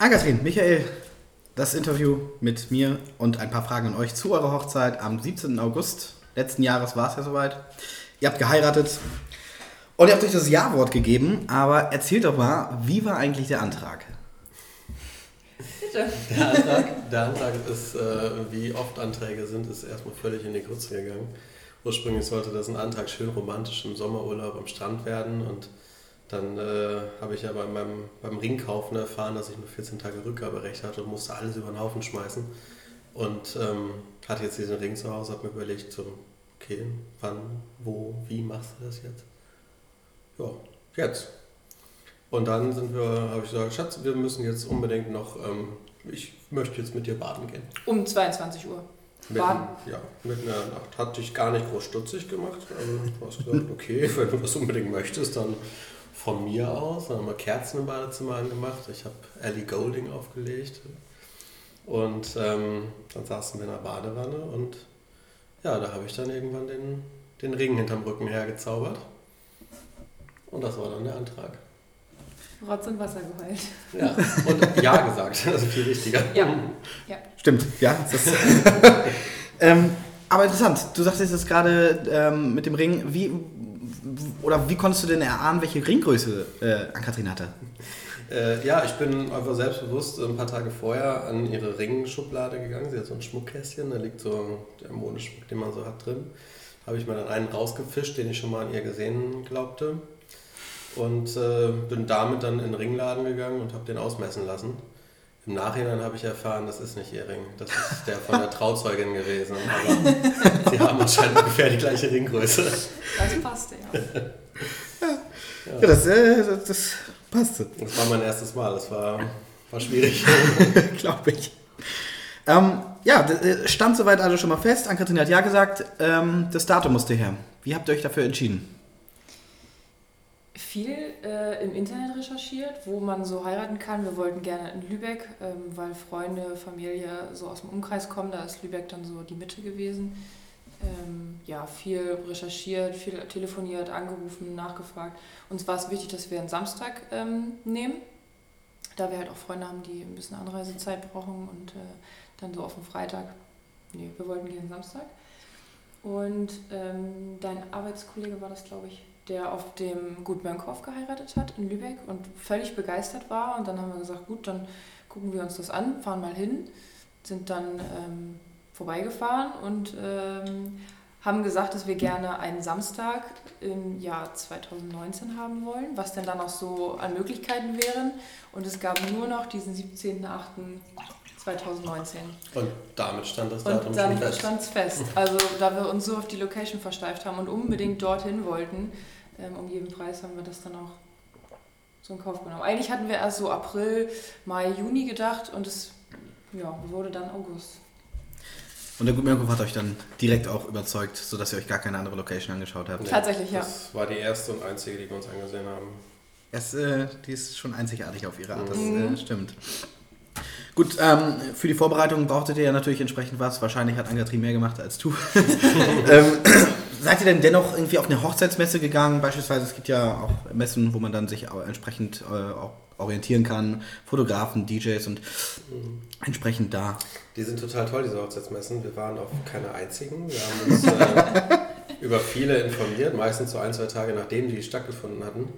Ankatrin, Michael, das Interview mit mir und ein paar Fragen an euch zu eurer Hochzeit am 17. August letzten Jahres war es ja soweit. Ihr habt geheiratet und ihr habt euch das Ja-Wort gegeben, aber erzählt doch mal, wie war eigentlich der Antrag? Bitte. Der Antrag, der Antrag ist, äh, wie oft Anträge sind, ist erstmal völlig in die Grütze gegangen. Ursprünglich sollte das ein Antrag schön romantisch im Sommerurlaub am Strand werden und dann äh, habe ich ja beim, beim, beim Ringkaufen erfahren, dass ich nur 14 Tage Rückgaberecht hatte und musste alles über den Haufen schmeißen. Und ähm, hatte jetzt diesen Ring zu Hause, habe mir überlegt, so, okay, wann, wo, wie machst du das jetzt? Ja, jetzt. Und dann sind wir, habe ich gesagt, Schatz, wir müssen jetzt unbedingt noch, ähm, ich möchte jetzt mit dir baden gehen. Um 22 Uhr. Mit, baden? Ja, mit einer Nacht. Hat dich gar nicht groß stutzig gemacht. Also du hast gesagt, okay, wenn du das unbedingt möchtest, dann von mir aus. Dann haben wir Kerzen im Badezimmer angemacht. Ich habe Ellie Golding aufgelegt. Und ähm, dann saßen wir in der Badewanne und ja, da habe ich dann irgendwann den, den Ring hinterm Rücken hergezaubert. Und das war dann der Antrag. Rotz und Wasser geheult. Ja, und Ja gesagt, das ist viel wichtiger. Ja, ja. Stimmt, ja. Ähm, aber interessant, du sagtest jetzt gerade ähm, mit dem Ring, wie, oder wie konntest du denn erahnen, welche Ringgröße äh, Ann-Kathrin hatte? Äh, ja, ich bin einfach selbstbewusst ein paar Tage vorher an ihre Ringschublade gegangen. Sie hat so ein Schmuckkästchen, da liegt so der Modeschmuck, den man so hat drin. Habe ich mir dann einen rausgefischt, den ich schon mal an ihr gesehen glaubte. Und äh, bin damit dann in den Ringladen gegangen und habe den ausmessen lassen. Im Nachhinein habe ich erfahren, das ist nicht ihr Ring, das ist der von der Trauzeugin gewesen. Aber sie haben anscheinend ungefähr die gleiche Ringgröße. Das passte, ja. ja. ja das, äh, das, das passte. Das war mein erstes Mal, das war, war schwierig. Glaube ich. Ähm, ja, äh, stand soweit also schon mal fest. Ann-Kathrin hat ja gesagt, ähm, das Datum musste her. Wie habt ihr euch dafür entschieden? Viel äh, im Internet recherchiert, wo man so heiraten kann. Wir wollten gerne in Lübeck, ähm, weil Freunde, Familie so aus dem Umkreis kommen. Da ist Lübeck dann so die Mitte gewesen. Ähm, ja, viel recherchiert, viel telefoniert, angerufen, nachgefragt. Uns war es wichtig, dass wir einen Samstag ähm, nehmen, da wir halt auch Freunde haben, die ein bisschen Anreisezeit brauchen und äh, dann so auf den Freitag. Nee, wir wollten gerne Samstag. Und ähm, dein Arbeitskollege war das, glaube ich, der auf dem Gut Mönkhoff geheiratet hat in Lübeck und völlig begeistert war. Und dann haben wir gesagt, gut, dann gucken wir uns das an, fahren mal hin, sind dann ähm, vorbeigefahren und ähm, haben gesagt, dass wir gerne einen Samstag im Jahr 2019 haben wollen, was denn dann auch so an Möglichkeiten wären. Und es gab nur noch diesen 17.08. 2019. Und damit stand das Datum und dann fest. stand es fest. Also da wir uns so auf die Location versteift haben und unbedingt dorthin wollten, ähm, um jeden Preis haben wir das dann auch so in Kauf genommen. Eigentlich hatten wir erst so April, Mai, Juni gedacht und es ja, wurde dann August. Und der Gutmärkhof hat euch dann direkt auch überzeugt, sodass ihr euch gar keine andere Location angeschaut habt? Nee, Tatsächlich, ja. Das war die erste und einzige, die wir uns angesehen haben. Es, äh, die ist schon einzigartig auf ihre Art, das mhm. äh, stimmt. Gut, ähm, für die Vorbereitung brauchtet ihr ja natürlich entsprechend was. Wahrscheinlich hat Angatri mehr gemacht als du. ähm, seid ihr denn dennoch irgendwie auf eine Hochzeitsmesse gegangen? Beispielsweise, es gibt ja auch Messen, wo man dann sich auch entsprechend äh, orientieren kann. Fotografen, DJs und mhm. entsprechend da. Die sind total toll, diese Hochzeitsmessen. Wir waren auf keine einzigen. Wir haben uns äh, über viele informiert, meistens so ein, zwei Tage nachdem die stattgefunden hatten.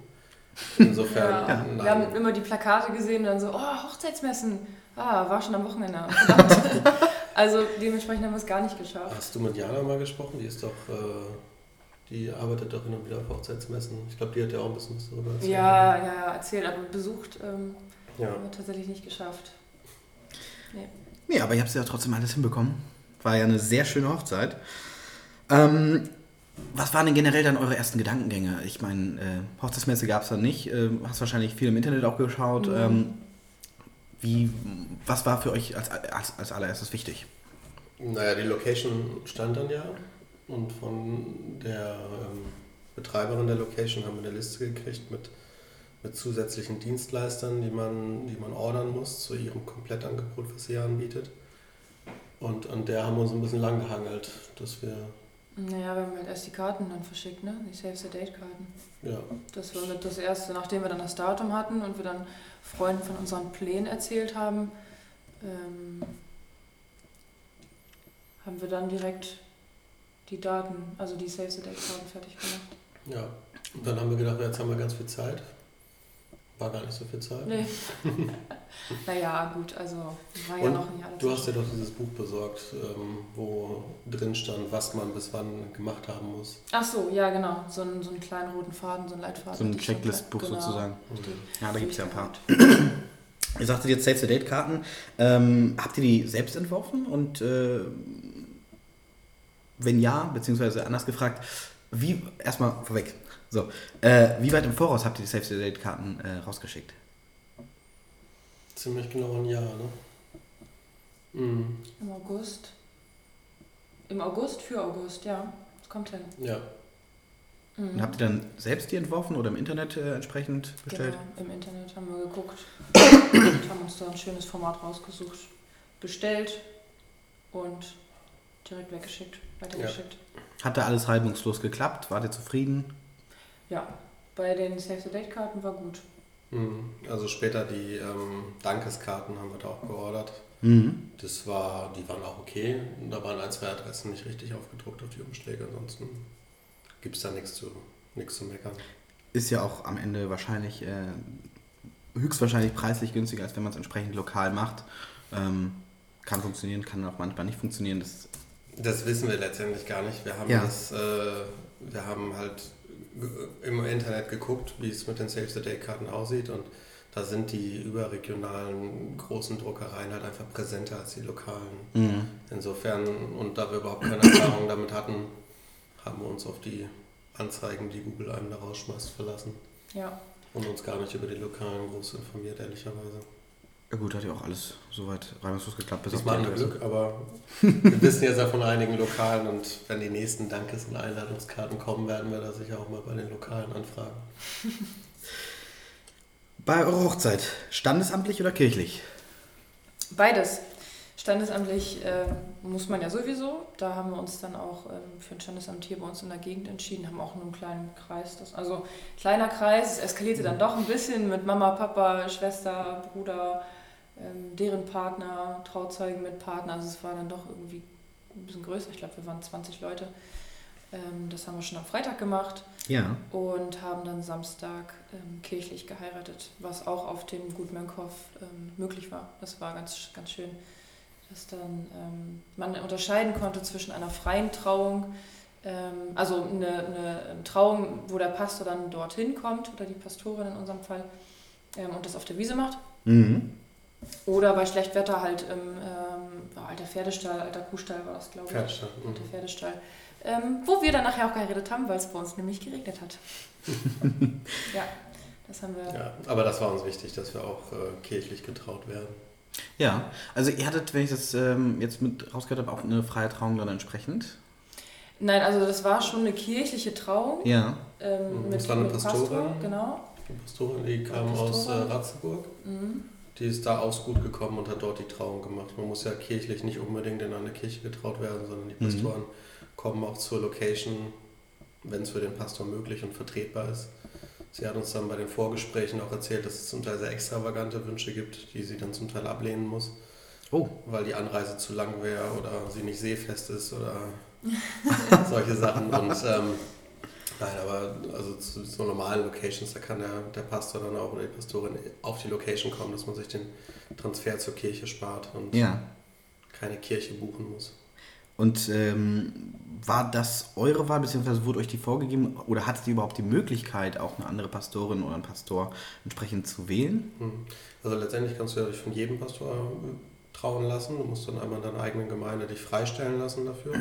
Insofern. Ja. Wir haben immer die Plakate gesehen und dann so, oh, Hochzeitsmessen. Ah, war schon am Wochenende. Also dementsprechend haben wir es gar nicht geschafft. Hast du mit Jana mal gesprochen? Die ist doch, äh, die arbeitet doch hin und wieder auf Hochzeitsmessen. Ich glaube, die hat ja auch ein bisschen was darüber erzählt. Ja, ja, ja, erzählt, aber besucht ähm, ja. haben wir tatsächlich nicht geschafft. Nee. Nee, aber ihr habt es ja trotzdem alles hinbekommen. War ja eine sehr schöne Hochzeit. Ähm, was waren denn generell dann eure ersten Gedankengänge? Ich meine, äh, Hochzeitsmesse gab es dann nicht. Äh, hast wahrscheinlich viel im Internet auch geschaut. Mhm. Ähm, wie, was war für euch als, als, als allererstes wichtig? Naja, die Location stand dann ja und von der ähm, Betreiberin der Location haben wir eine Liste gekriegt mit, mit zusätzlichen Dienstleistern, die man, die man ordern muss zu ihrem Komplettangebot, was sie anbietet. Und an der haben wir uns ein bisschen lang gehangelt, dass wir Naja, wir haben halt erst die Karten dann verschickt, ne? Die Save the Date-Karten. Ja. Das war mit das erste, nachdem wir dann das Datum hatten und wir dann Freunden von unseren Plänen erzählt haben, ähm, haben wir dann direkt die Daten, also die Save the Date-Karten fertig gemacht. Ja. Und dann haben wir gedacht, jetzt haben wir ganz viel Zeit. War gar nicht so viel Zeit. Nee. naja, gut, also war ja Und noch nicht alles. Du hast ja doch dieses Buch besorgt, ähm, wo drin stand, was man bis wann gemacht haben muss. Ach so, ja, genau. So einen, so einen kleinen roten Faden, so einen Leitfaden. So ein Checklistbuch genau. sozusagen. Die Ja, da gibt es ja ein paar. Ihr sagtet jetzt Save the Date Karten. Ähm, habt ihr die selbst entworfen? Und äh, wenn ja, beziehungsweise anders gefragt, wie, erstmal vorweg, so, äh, wie weit im Voraus habt ihr die Save the Date Karten äh, rausgeschickt? Ziemlich genau ein Jahr, ne? Mhm. Im August. Im August für August, ja. Das kommt hin. Ja. Mhm. Und habt ihr dann selbst die entworfen oder im Internet äh, entsprechend bestellt? Genau, im Internet haben wir geguckt und haben uns da ein schönes Format rausgesucht, bestellt und direkt weggeschickt, weitergeschickt. Hat da alles reibungslos geklappt? Wart ihr zufrieden? Ja, bei den Save the Date Karten war gut. Mhm. Also später die ähm, Dankeskarten haben wir da auch geordert. Mhm. Das war, die waren auch okay. Da waren ein, zwei Adressen nicht richtig aufgedruckt auf die Umschläge. Ansonsten gibt es da nichts zu, nichts zu meckern. Ist ja auch am Ende wahrscheinlich, äh, höchstwahrscheinlich preislich günstiger, als wenn man es entsprechend lokal macht. Ähm, kann funktionieren, kann auch manchmal nicht funktionieren. Das Das wissen wir letztendlich gar nicht. Wir haben Ja. das, äh, wir haben halt im Internet geguckt, wie es mit den Save the Day-Karten aussieht und da sind die überregionalen großen Druckereien halt einfach präsenter als die lokalen. Mhm. Insofern, und da wir überhaupt keine Erfahrung damit hatten, haben wir uns auf die Anzeigen, die Google einem da rausschmeißt, verlassen Ja, und uns gar nicht über die lokalen groß informiert, ehrlicherweise. Ja gut, hat ja auch alles soweit reibungslos geklappt. Bis Diesmal die hatten. Glück, aber wir wissen jetzt ja von einigen Lokalen und wenn die nächsten Dankes- und Einladungskarten kommen, werden wir da sicher auch mal bei den Lokalen anfragen. Bei eurer Hochzeit, standesamtlich oder kirchlich? beides. Standesamtlich äh, muss man ja sowieso. Da haben wir uns dann auch ähm, für ein Standesamt hier bei uns in der Gegend entschieden, haben auch nur einen kleinen Kreis. Das, also kleiner Kreis, es eskalierte dann doch ein bisschen mit Mama, Papa, Schwester, Bruder, ähm, deren Partner, Trauzeugen mit Partner. Also es war dann doch irgendwie ein bisschen größer. Ich glaube, wir waren 20 Leute. Ähm, das haben wir schon am Freitag gemacht Ja. und haben dann Samstag ähm, kirchlich geheiratet, was auch auf dem Gut Mönkhoff ähm, möglich war. Das war ganz, ganz schön, dass dann ähm, man unterscheiden konnte zwischen einer freien Trauung, ähm, also eine, eine Trauung, wo der Pastor dann dorthin kommt oder die Pastorin in unserem Fall und das auf der Wiese macht. Mhm. Oder bei Schlechtwetter halt im ähm, war alter Pferdestall, alter Kuhstall war das, glaube ich. Pferdestall, mhm. Alter Pferdestall. Ähm, wo wir dann nachher auch geheiratet haben, weil es bei uns nämlich geregnet hat. ja, das haben wir. Ja, aber das war uns wichtig, dass wir auch äh, kirchlich getraut werden. Ja, also ihr hattet, wenn ich das ähm, jetzt mit rausgehört habe, auch eine freie Trauung dann entsprechend. Nein, also das war schon eine kirchliche Trauung. Ja. Ähm, Mhm, mit, das war eine Pastorin. Pastor, genau. Die Pastorin, die kam Pastorin. aus äh, Ratzeburg. Mhm. Die ist da aus gut gekommen und hat dort die Trauung gemacht. Man muss ja kirchlich nicht unbedingt in eine Kirche getraut werden, sondern die Mhm. Pastoren kommen auch zur Location, wenn es für den Pastor möglich und vertretbar ist. Sie hat uns dann bei den Vorgesprächen auch erzählt, dass es zum Teil sehr extravagante Wünsche gibt, die sie dann zum Teil ablehnen muss, Oh. weil die Anreise zu lang wäre oder sie nicht seefest ist oder solche Sachen. Und ähm, nein, aber also zu so normalen Locations, da kann der, der Pastor dann auch oder die Pastorin auf die Location kommen, dass man sich den Transfer zur Kirche spart und Ja. keine Kirche buchen muss. Und ähm, war das eure Wahl, beziehungsweise wurde euch die vorgegeben oder hattet ihr überhaupt die Möglichkeit, auch eine andere Pastorin oder einen Pastor entsprechend zu wählen? Hm. Also letztendlich kannst du ja dich von jedem Pastor äh, trauen lassen. Du musst dann einmal in deiner eigenen Gemeinde dich freistellen lassen dafür.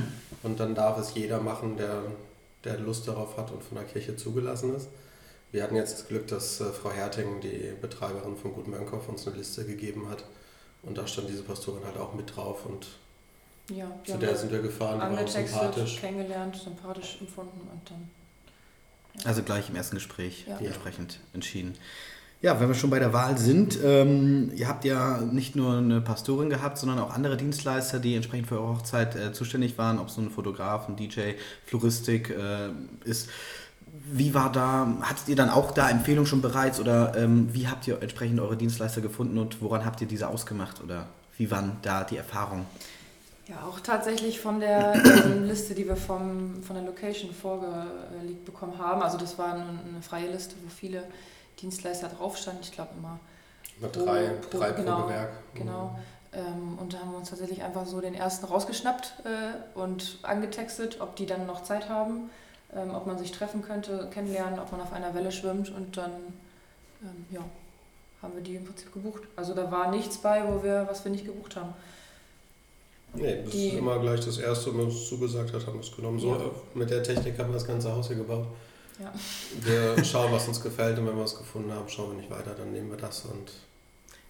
Und dann darf es jeder machen, der, der Lust darauf hat und von der Kirche zugelassen ist. Wir hatten jetzt das Glück, dass äh, Frau Herting, die Betreiberin von Gut Mönkhoff, uns eine Liste gegeben hat. Und da stand diese Pastorin halt auch mit drauf. Und Ja, zu der sind wir gefahren, die war uns sympathisch. kennengelernt, sympathisch empfunden und dann. Also gleich im ersten Gespräch Ja. entsprechend entschieden. Ja, wenn wir schon bei der Wahl sind, ähm, ihr habt ja nicht nur eine Pastorin gehabt, sondern auch andere Dienstleister, die entsprechend für eure Hochzeit äh, zuständig waren, ob es so ein Fotograf, ein DJ, Floristik äh, ist. Wie war da, hattet ihr dann auch da Empfehlungen schon bereits oder ähm, wie habt ihr entsprechend eure Dienstleister gefunden und woran habt ihr diese ausgemacht oder wie waren da die Erfahrungen? Ja, auch tatsächlich von der ähm, Liste, die wir vom, von der Location vorgelegt bekommen haben. Also das war eine, eine freie Liste, wo viele Dienstleister drauf standen. Ich glaube immer Mit drei, pro, drei genau, pro Gewerk. Genau. Ähm, und da haben wir uns tatsächlich einfach so den ersten rausgeschnappt äh, und angetextet, ob die dann noch Zeit haben, ähm, ob man sich treffen könnte, kennenlernen, ob man auf einer Welle schwimmt und dann ähm, ja, haben wir die im Prinzip gebucht. Also da war nichts bei, wo wir, was wir nicht gebucht haben. Nee, das Die- ist immer gleich das Erste, wenn man uns zugesagt hat, haben wir es genommen. So, Ja. äh, mit der Technik haben wir das ganze Haus hier gebaut. Ja. Wir schauen, was uns gefällt und wenn wir es gefunden haben, schauen wir nicht weiter, dann nehmen wir das und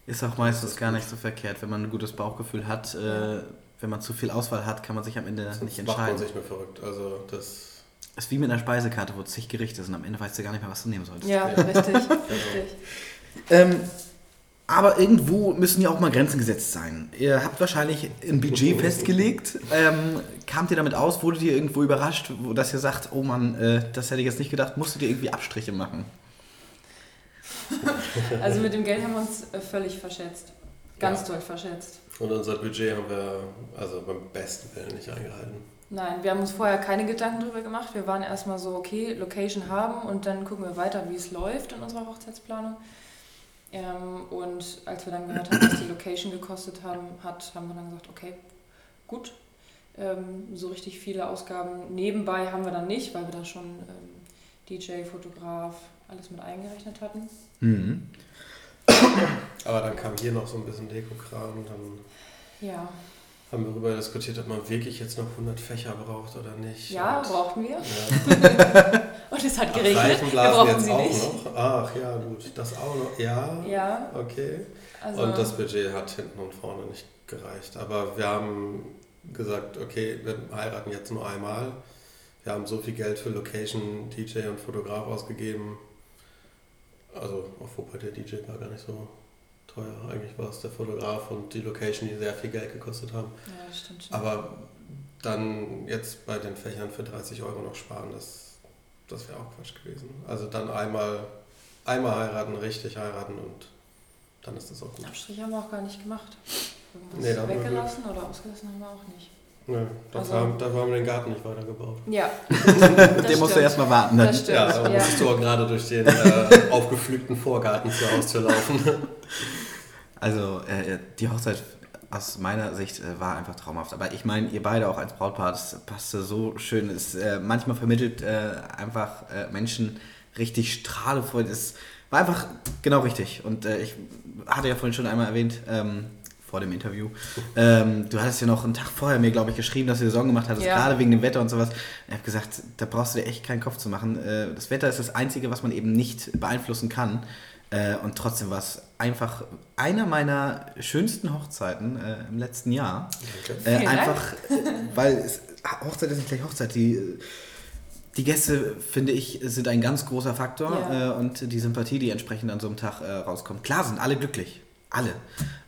Ist auch meistens gar nicht so verkehrt, wenn man ein gutes Bauchgefühl hat. Äh, wenn man zu viel Auswahl hat, kann man sich am Ende sonst nicht macht man entscheiden. sich nur verrückt. Also das ist wie mit einer Speisekarte, wo zig Gerichte sind. Am Ende weißt du gar nicht mehr, was du nehmen solltest. Ja, richtig, richtig. Ähm, aber irgendwo müssen ja auch mal Grenzen gesetzt sein. Ihr habt wahrscheinlich ein Budget festgelegt. Ähm, kamt ihr damit aus? Wurdet ihr irgendwo überrascht, wo, dass ihr sagt, oh Mann, äh, das hätte ich jetzt nicht gedacht, musstet ihr irgendwie Abstriche machen? Also mit dem Geld haben wir uns äh, völlig verschätzt. Ganz Ja. doll verschätzt. und unser Budget haben wir also beim besten Willen nicht eingehalten. Nein, wir haben uns vorher keine Gedanken darüber gemacht. Wir waren erstmal so, okay, Location haben und dann gucken wir weiter, wie es läuft in unserer Hochzeitsplanung. Ähm, und als wir dann gehört haben, was die Location gekostet haben, hat, haben wir dann gesagt, okay, gut. Ähm, so richtig viele Ausgaben nebenbei haben wir dann nicht, weil wir da schon ähm, DJ, Fotograf, alles mit eingerechnet hatten. Mhm. Aber dann kam hier noch so ein bisschen Dekokram und dann Ja, haben wir darüber diskutiert, ob man wirklich jetzt noch 100 Fächer braucht oder nicht. ja und, brauchten wir. ja. Und es hat Ach, geregnet. Wir brauchten jetzt sie auch nicht. noch? Ach ja, gut. Das auch noch? Ja. Ja, Okay. also Und das Budget hat hinten und vorne nicht gereicht. Aber wir haben gesagt, okay, wir heiraten jetzt nur einmal. Wir haben so viel Geld für Location, DJ und Fotograf ausgegeben. Also, auch wobei der DJ war gar nicht so teuer. Eigentlich war es der Fotograf und die Location, die sehr viel Geld gekostet haben. ja, das stimmt schon. Aber dann jetzt bei den Fächern für 30 Euro noch sparen, das, das wäre auch Quatsch gewesen. Also dann einmal, einmal heiraten, richtig heiraten und dann ist das auch gut. Abstriche haben wir auch gar nicht gemacht. Irgendwas Nee, da haben wir weggelassen oder ausgelassen haben wir auch nicht. Nö, dafür, Also- haben, dafür haben wir den Garten nicht weitergebaut. Ja. Mit dem musst du erstmal warten. Dann. Das stimmt. Ja, da ja. musstest du auch gerade durch den äh, aufgepflügten Vorgarten zur Haustür laufen. Also äh, die Hochzeit aus meiner Sicht äh, war einfach traumhaft. Aber ich meine, ihr beide auch als Brautpaar, das passte so schön. Es, äh, manchmal vermittelt äh, einfach äh, Menschen richtig Strahlefreude. Es war einfach genau richtig. Und äh, ich hatte ja vorhin schon einmal erwähnt, ähm, vor dem Interview, ähm, du hattest ja noch einen Tag vorher mir, glaube ich, geschrieben, dass du Saison gemacht hattest, Ja. gerade wegen dem Wetter und sowas. Ich habe gesagt, da brauchst du dir echt keinen Kopf zu machen. Äh, das Wetter ist das Einzige, was man eben nicht beeinflussen kann. Äh, und trotzdem war es einfach einer meiner schönsten Hochzeiten äh, im letzten Jahr. Äh, einfach, weil es, Hochzeit ist nicht gleich Hochzeit. Die, die Gäste, finde ich, sind ein ganz großer Faktor Ja. äh, und die Sympathie, die entsprechend an so einem Tag äh, rauskommt. Klar sind alle glücklich. Alle.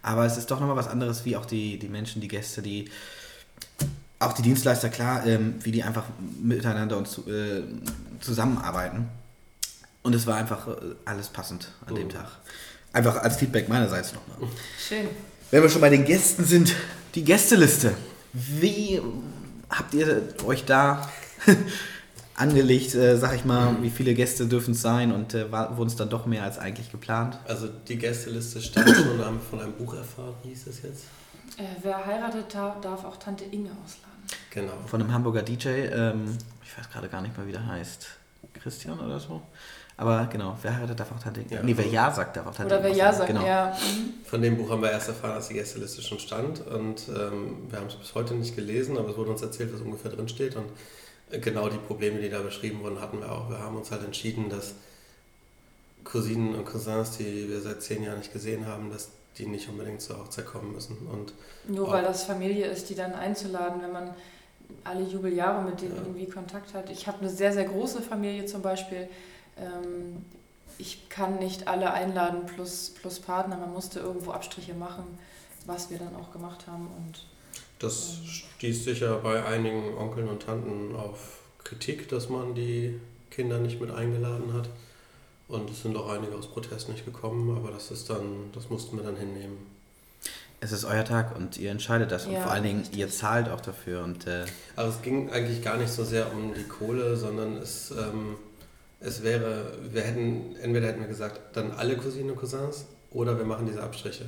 Aber es ist doch nochmal was anderes, wie auch die, die Menschen, die Gäste, die auch die Dienstleister, klar, ähm, wie die einfach miteinander und zu, äh, zusammenarbeiten. Und es war einfach äh, alles passend an dem Mhm. Tag. Einfach als Feedback meinerseits nochmal. Schön. Wenn wir schon bei den Gästen sind, die Gästeliste. Wie habt ihr euch da angelegt, äh, sag ich mal, wie viele Gäste dürfen es sein und äh, wurden es dann doch mehr als eigentlich geplant? Also die Gästeliste stand schon, haben von einem Buch erfahren, wie hieß es jetzt? Äh, wer heiratet, darf, darf auch Tante Inge ausladen. Genau. Von einem Hamburger DJ, ähm, ich weiß gerade gar nicht mal, wie der heißt. Christian oder so? Aber genau, wer heiratet, darf auch Tante Ja. Nee, wer Ja sagt, darf auch Tante Oder wer Inge Ja sagt, Genau. ja. Von dem Buch haben wir erst erfahren, dass die Gästeliste schon stand und ähm, wir haben es bis heute nicht gelesen, aber es wurde uns erzählt, was ungefähr drin steht und äh, genau die Probleme, die da beschrieben wurden, hatten wir auch. Wir haben uns halt entschieden, dass Cousinen und Cousins, die wir seit zehn Jahren nicht gesehen haben, dass die nicht unbedingt zur Hochzeit kommen müssen und Nur weil das Familie ist, die dann einzuladen, wenn man alle Jubeljahre mit denen Ja. irgendwie Kontakt hat. Ich habe eine sehr, sehr große Familie zum Beispiel. Ähm, ich kann nicht alle einladen plus, plus Partner. Man musste irgendwo Abstriche machen, was wir dann auch gemacht haben. Und, das ähm, stieß sicher bei einigen Onkeln und Tanten auf Kritik, dass man die Kinder nicht mit eingeladen hat. Und es sind auch einige aus Protest nicht gekommen, aber das ist dann, das mussten wir dann hinnehmen. Es ist euer Tag und ihr entscheidet das. Ja, und vor allen Dingen, ihr zahlt auch dafür. Und, äh also es ging eigentlich gar nicht so sehr um die Kohle, sondern es, ähm, es wäre, wir hätten, entweder hätten wir gesagt, dann alle Cousinen und Cousins oder wir machen diese Abstriche.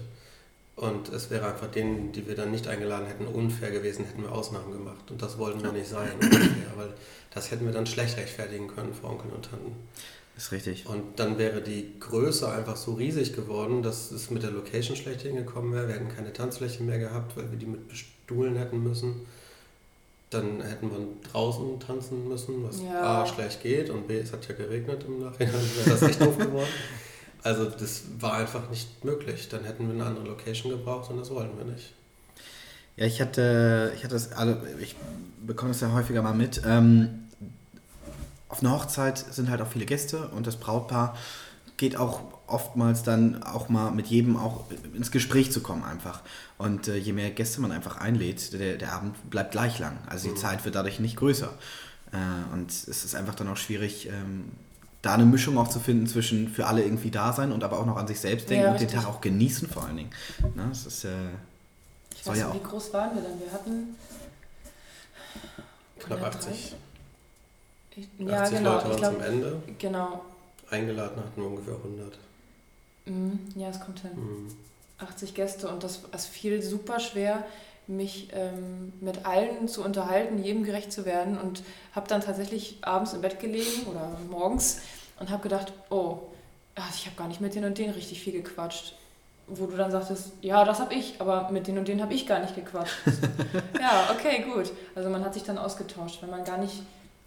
Und es wäre einfach denen, die wir dann nicht eingeladen hätten, unfair gewesen, hätten wir Ausnahmen gemacht. Und das wollten wir nicht sein, weil das hätten wir dann schlecht rechtfertigen können vor Onkeln und Tanten. Ist richtig. Und dann wäre die Größe einfach so riesig geworden, dass es mit der Location schlecht hingekommen wäre. Wir hätten keine Tanzfläche mehr gehabt, weil wir die mit bestuhlen hätten müssen. Dann hätten wir draußen tanzen müssen, was ja. A schlecht geht und B, es hat ja geregnet im Nachhinein, wäre das echt doof geworden. Also das war einfach nicht möglich. Dann hätten wir eine andere Location gebraucht und das wollten wir nicht. Ja, ich hatte, ich hatte das alle, ich bekomme das ja häufiger mal mit. Ähm, auf einer Hochzeit sind halt auch viele Gäste und das Brautpaar geht auch oftmals dann auch mal mit jedem auch ins Gespräch zu kommen einfach. Und äh, je mehr Gäste man einfach einlädt, der, der Abend bleibt gleich lang. Also die mhm. Zeit wird dadurch nicht größer. Äh, und es ist einfach dann auch schwierig, ähm, da eine Mischung auch zu finden zwischen für alle irgendwie da sein und aber auch noch an sich selbst denken ja, und den Tag auch genießen vor allen Dingen. Na, das ist, äh, ich weiß nicht, ja wie groß waren wir denn? Wir hatten knapp 80. Ich, ja, genau. Leute waren glaub, zum Ende. Genau. Eingeladen hatten wir ungefähr 100. Mhm, ja, es kommt hin. Mhm. 80 Gäste und das, das fiel super schwer, mich ähm, mit allen zu unterhalten, jedem gerecht zu werden und habe dann tatsächlich abends im Bett gelegen oder morgens und habe gedacht, oh, ich habe gar nicht mit den und den richtig viel gequatscht. Wo du dann sagtest, ja, das habe ich, aber mit den und den habe ich gar nicht gequatscht. ja, okay, gut. Also man hat sich dann ausgetauscht, wenn man gar nicht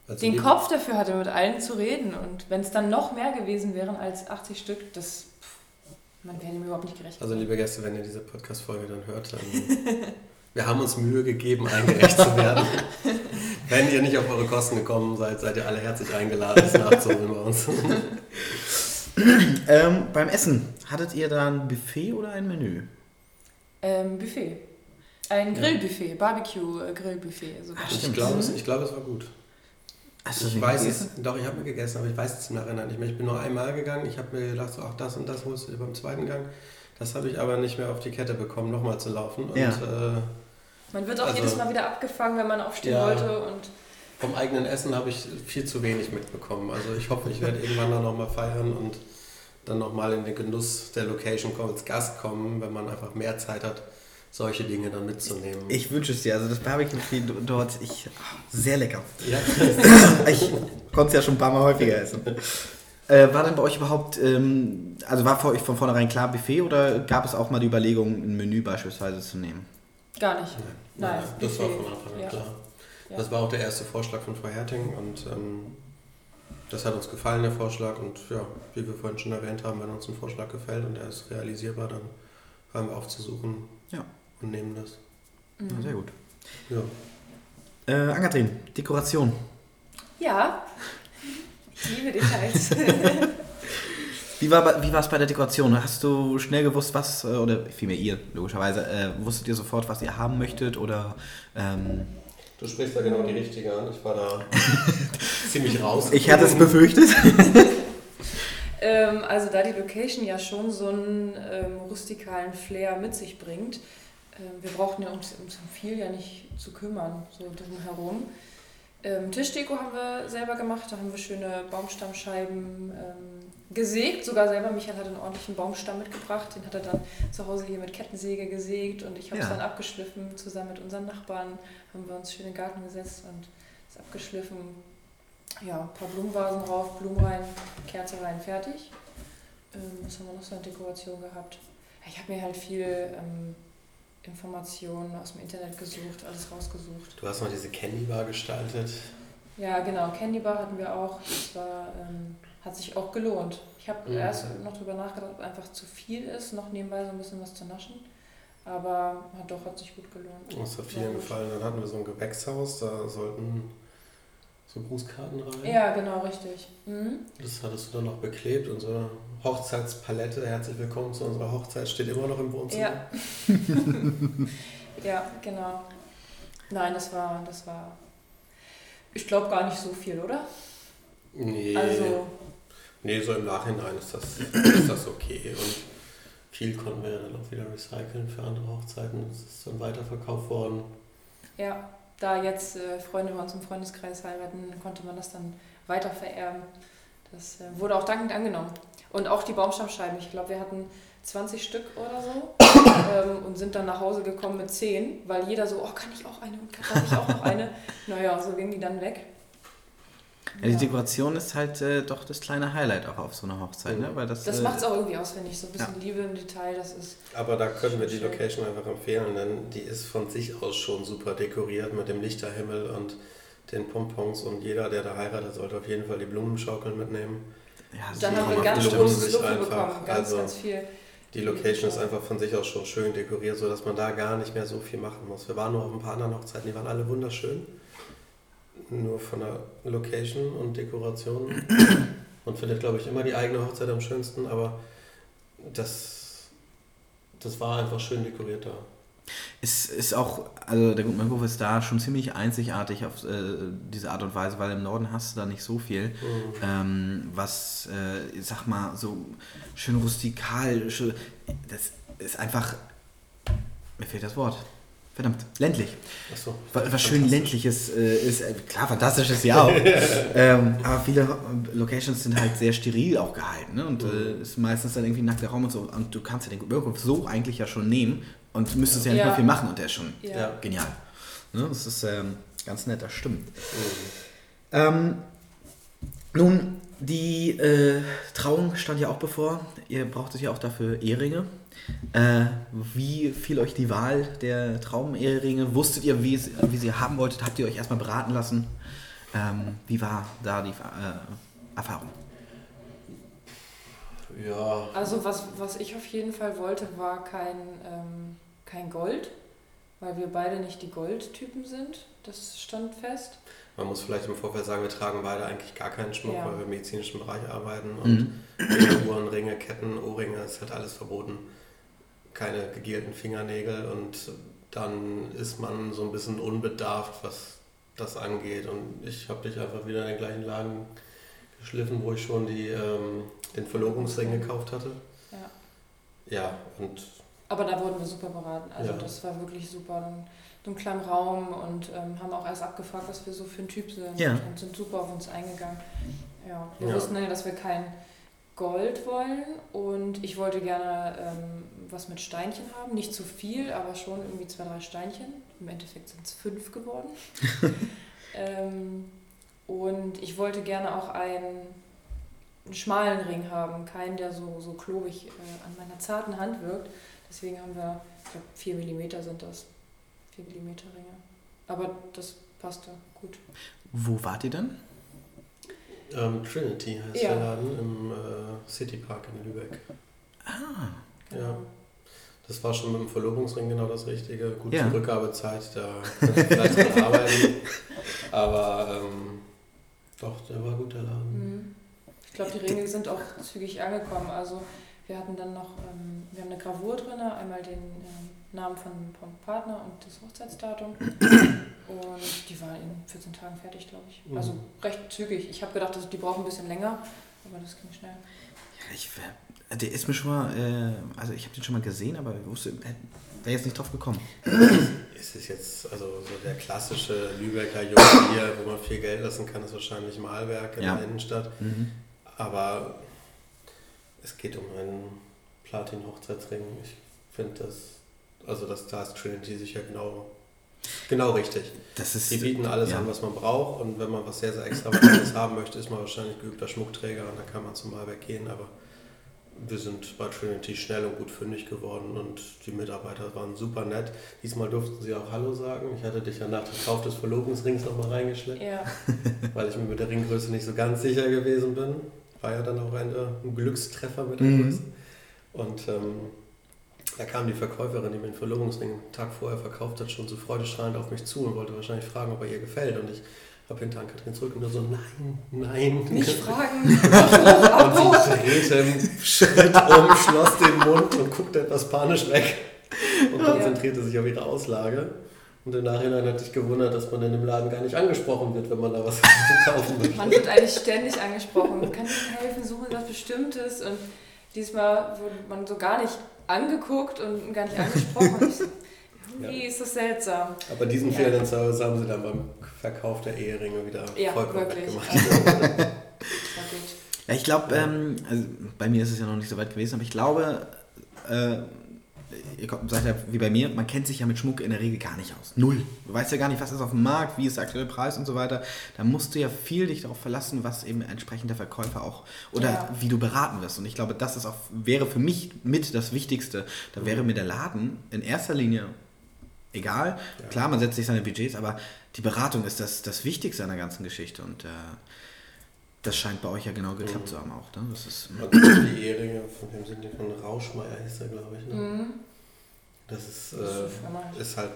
also den Kopf dafür hatte, mit allen zu reden. Und wenn es dann noch mehr gewesen wären als 80 Stück, das man wäre ihm überhaupt nicht gerecht. Also liebe Gäste, wenn ihr diese Podcast-Folge dann hört, dann wir haben uns Mühe gegeben, eingerecht zu werden. wenn ihr nicht auf eure Kosten gekommen seid, seid ihr alle herzlich eingeladen, das nachzuholen bei uns. ähm, beim Essen, hattet ihr da ein Buffet oder ein Menü? Ähm, Buffet. Ein Grillbuffet, Barbecue-Grillbuffet. So ich glaube, es, glaub, es war gut. Hast ich weiß es, doch, ich habe mir gegessen, aber ich weiß es im Nachhinein nicht mehr. Ich bin nur einmal gegangen, ich habe mir gedacht, so, ach, das und das holst du beim zweiten Gang. Das habe ich aber nicht mehr auf die Kette bekommen, nochmal zu laufen. Und, ja. äh, man wird auch also, jedes Mal wieder abgefangen, wenn man aufstehen ja, wollte. Und vom eigenen Essen habe ich viel zu wenig mitbekommen. Also ich hoffe, ich werde irgendwann dann nochmal feiern und dann nochmal in den Genuss der Location als Gast kommen, wenn man einfach mehr Zeit hat solche Dinge dann mitzunehmen. Ich wünsche es dir. Also das Barbecue dort, ich, sehr lecker. Ja. ich konnte es ja schon ein paar Mal häufiger essen. Äh, war denn bei euch überhaupt, ähm, also war für euch von vornherein klar Buffet oder gab es auch mal die Überlegung, ein Menü beispielsweise zu nehmen? Gar nicht. Nein, Nein das Buffet. war von Anfang an ja. klar. Ja. Das war auch der erste Vorschlag von Frau Herting und ähm, das hat uns gefallen, der Vorschlag. Und ja, wie wir vorhin schon erwähnt haben, wenn uns ein Vorschlag gefällt und er ist realisierbar, dann haben wir aufzusuchen, ja und nehmen das. Mhm. Sehr gut. Ja. Äh, Angatrin, Dekoration. Ja, ich liebe Details. wie war wie es bei der Dekoration? Hast du schnell gewusst, was, äh, oder vielmehr ihr, logischerweise, äh, wusstet ihr sofort, was ihr haben möchtet oder... Ähm, Du sprichst da genau die richtige an. Ich war da ziemlich raus. Ich hatte es befürchtet. ähm, also da die Location ja schon so einen ähm, rustikalen Flair mit sich bringt, wir brauchten ja uns um viel ja nicht zu kümmern, so drumherum. Ähm, Tischdeko haben wir selber gemacht, da haben wir schöne Baumstammscheiben ähm, gesägt, sogar selber. Michael hat einen ordentlichen Baumstamm mitgebracht, den hat er dann zu Hause hier mit Kettensäge gesägt und ich habe es ja. dann abgeschliffen. Zusammen mit unseren Nachbarn haben wir uns schön in den Garten gesetzt und es abgeschliffen. Ja, ein paar Blumenvasen drauf, Blumen rein, Kerze rein, fertig. Ähm, was haben wir noch so eine Dekoration gehabt? Ich habe mir halt viel ähm, Informationen aus dem Internet gesucht, alles rausgesucht. Du hast noch diese Candy Bar gestaltet. Ja, genau, Candy Bar hatten wir auch. Das war, ähm, hat sich auch gelohnt. Ich habe mhm. erst noch darüber nachgedacht, ob einfach zu viel ist, noch nebenbei so ein bisschen was zu naschen. Aber hat doch, hat sich gut gelohnt. Das hat vielen gefallen. Dann hatten wir so ein Gewächshaus, da sollten so Grußkarten rein. Ja, genau, richtig. Mhm. Das hattest du dann noch beklebt eine Hochzeitspalette. Herzlich willkommen zu unserer Hochzeit steht immer noch im Wohnzimmer. Ja. ja, genau. Nein, das war, das war, ich glaube gar nicht so viel, oder? Nee. Also, Nee, so im Nachhinein ist das, ist das okay. Und viel konnten wir dann auch wieder recyceln für andere Hochzeiten. Es ist dann weiterverkauft worden. ja, da jetzt äh, Freunde bei uns im Freundeskreis heiraten, konnte man das dann weiter vererben. Das äh, wurde auch dankend angenommen. Und auch die Baumstammscheiben. Ich glaube, wir hatten 20 Stück oder so ähm, und sind dann nach Hause gekommen mit 10, weil jeder so, oh, kann ich auch eine und kann ich auch noch eine. Naja, so ging die dann weg. Ja, die Dekoration ist halt äh, doch das kleine Highlight auch auf so einer Hochzeit, ne? Weil das, Das äh, macht es auch irgendwie aus, finde ich. So ein bisschen Liebe im Detail, das ist. Aber da können wir die Schön. Location einfach empfehlen, denn die ist von sich aus schon super dekoriert mit dem Lichterhimmel und den Pompons. Und jeder, der da heiratet, sollte auf jeden Fall die Blumenschaukeln mitnehmen. ja, das Dann ist haben wir ganz großes sich Luft einfach. bekommen, ganz, Also, ganz viel. Die Location ist einfach von sich aus schon schön dekoriert, sodass man da gar nicht mehr so viel machen muss. Wir waren nur auf ein paar anderen Hochzeiten, die waren alle wunderschön. Nur von der Location und Dekoration. Man findet, glaube ich, immer die eigene Hochzeit am schönsten, aber das, das war einfach schön dekoriert da. Es ist auch, also der Gutmannhof ist da schon ziemlich einzigartig auf äh, diese Art und Weise, weil im Norden hast du da nicht so viel, Mhm. ähm, was, äh, ich sag mal, so schön rustikal, schön, das ist einfach, mir fehlt das Wort, verdammt, ländlich. Achso. Was, was schön ländliches äh, ist, äh, klar, fantastisch ist ja auch. ähm, aber viele Locations sind halt sehr steril auch gehalten. Ne? Und äh, ist meistens dann irgendwie ein nackter Raum und so. Und du kannst ja den Gutmannhof so eigentlich ja schon nehmen und müsstest ja, nicht Ja. mal viel machen und der ist schon Ja. Genial. Ne? Das ist ähm, ganz nett, das stimmt. Mhm. Ähm, nun, die äh, Trauung stand ja auch bevor. Ihr brauchtet ja auch dafür Eheringe. Äh, wie fiel euch die Wahl der Traumeheringe? Wusstet ihr, wie, es, wie sie haben wolltet? Habt ihr euch erstmal beraten lassen? Ähm, wie war da die äh, Erfahrung? Ja, Also was, was ich auf jeden Fall wollte, war kein, ähm, kein Gold, weil wir beide nicht die Goldtypen sind. Das stand fest. man muss vielleicht im Vorfeld sagen, wir tragen beide eigentlich gar keinen Schmuck, Ja. weil wir im medizinischen Bereich arbeiten. Und Ringe, Uhren, Ringe, Ketten, Ohrringe, ist halt alles verboten. Keine gegelten Fingernägel und dann ist man so ein bisschen unbedarft, was das angeht. Und ich habe dich einfach wieder in den gleichen Laden geschliffen, wo ich schon die, ähm, den Verlobungsring gekauft hatte. Ja. Ja, und Aber da wurden wir super beraten. Also Ja. das war wirklich super. So einen kleinen Raum und ähm, haben auch erst abgefragt, was wir so für ein Typ sind Ja. und sind super auf uns eingegangen. Ja, wir Ja. wussten ja, dass wir kein Gold wollen und ich wollte gerne ähm, was mit Steinchen haben. Nicht zu viel, aber schon irgendwie zwei, drei Steinchen. Im Endeffekt sind es fünf geworden. ähm, und ich wollte gerne auch einen, einen schmalen Ring haben, keinen, der so, so klobig äh, an meiner zarten Hand wirkt. Deswegen haben wir, ich glaube, 4 mm sind das. 4 mm Ringe. Aber das passte gut. Wo wart ihr dann? ähm, Trinity heißt Ja. der Laden im äh, City Park in Lübeck. Ah, Ja. Das war schon mit dem Verlobungsring genau das Richtige. Gut, Ja. Rückgabezeit, da kannst du vielleicht dran arbeiten. Aber ähm, doch, der war gut, der Laden. Mhm. Ich glaube, die Ringe sind auch zügig angekommen. Also wir hatten dann noch, ähm, wir haben eine Gravur drin, einmal den ähm, Namen von, vom Partner und das Hochzeitsdatum. Und die war in 14 Tagen fertig, glaube ich. Mhm. Also recht zügig. Ich habe gedacht, die brauchen ein bisschen länger, aber das ging schnell. ja, ich der ist mir schon mal, äh, also ich habe den schon mal gesehen, aber wusste, wäre jetzt nicht drauf gekommen. Es ist jetzt, also so der klassische Lübecker Juwelier, wo man viel Geld lassen kann, ist wahrscheinlich Malwerk in Ja. der Innenstadt. Mhm. Aber es geht um einen Platin-Hochzeitsring. Ich finde das, also das, da ist Trinity sicher genau, genau richtig. Das ist, Die bieten alles ja. an, was man braucht und wenn man was sehr, sehr extravagantes haben möchte, ist man wahrscheinlich geübter Schmuckträger und dann kann man zum Malwerk gehen, aber wir sind bei Trinity schnell und gut fündig geworden und die Mitarbeiter waren super nett. Diesmal durften sie auch Hallo sagen. Ich hatte dich ja nach dem Kauf des Verlobungsrings nochmal reingeschleppt, Ja, weil ich mir mit der Ringgröße nicht so ganz sicher gewesen bin. War ja dann auch ein, ein Glückstreffer mit der Mhm. Größe. Und ähm, da kam die Verkäuferin, die mir den Verlobungsring einen Tag vorher verkauft hat, schon so freudestrahlend auf mich zu und wollte wahrscheinlich fragen, ob er ihr gefällt. Und ich Hab hinter an Katrin zurück und nur so, nein, nein. Nicht fragen. und sie drehte einen Schritt um, schloss den Mund und guckte etwas panisch weg und konzentrierte sich auf ihre Auslage. Und im Nachhinein hat sich gewundert, dass man in dem Laden gar nicht angesprochen wird, wenn man da was kaufen möchte. Man wird eigentlich ständig angesprochen. Kann ich Ihnen helfen? Suchen was Bestimmtes? Und diesmal wurde man so gar nicht angeguckt und gar nicht angesprochen. Ja. ist das seltsam. Aber diesen ja. fehlenden Service haben Sie dann beim Verkauf der Eheringe wieder ja, vollkommen wirklich. weggemacht. Also, ja, ich glaube, ähm, also bei mir ist es ja noch nicht so weit gewesen, aber ich glaube, äh, ihr seid ja wie bei mir, man kennt sich ja mit Schmuck in der Regel gar nicht aus. Null. Du weißt ja gar nicht, was ist auf dem Markt, wie ist der aktuelle Preis und so weiter. Da musst du ja viel dich darauf verlassen, was eben entsprechend der Verkäufer auch oder ja. wie du beraten wirst. Und ich glaube, das ist auch, wäre für mich mit das Wichtigste. Da wäre mir der Laden in erster Linie egal. Ja. Klar, man setzt sich seine Budgets, aber die Beratung ist das, das Wichtigste an der ganzen Geschichte. Und äh, das scheint bei euch ja genau geklappt mhm. zu haben auch. Ne? Das ist, die Ehringe, von wem sind die? Von Rauschmeier hieß er, glaube ich. Ne? Mhm. Das ist, äh, ist halt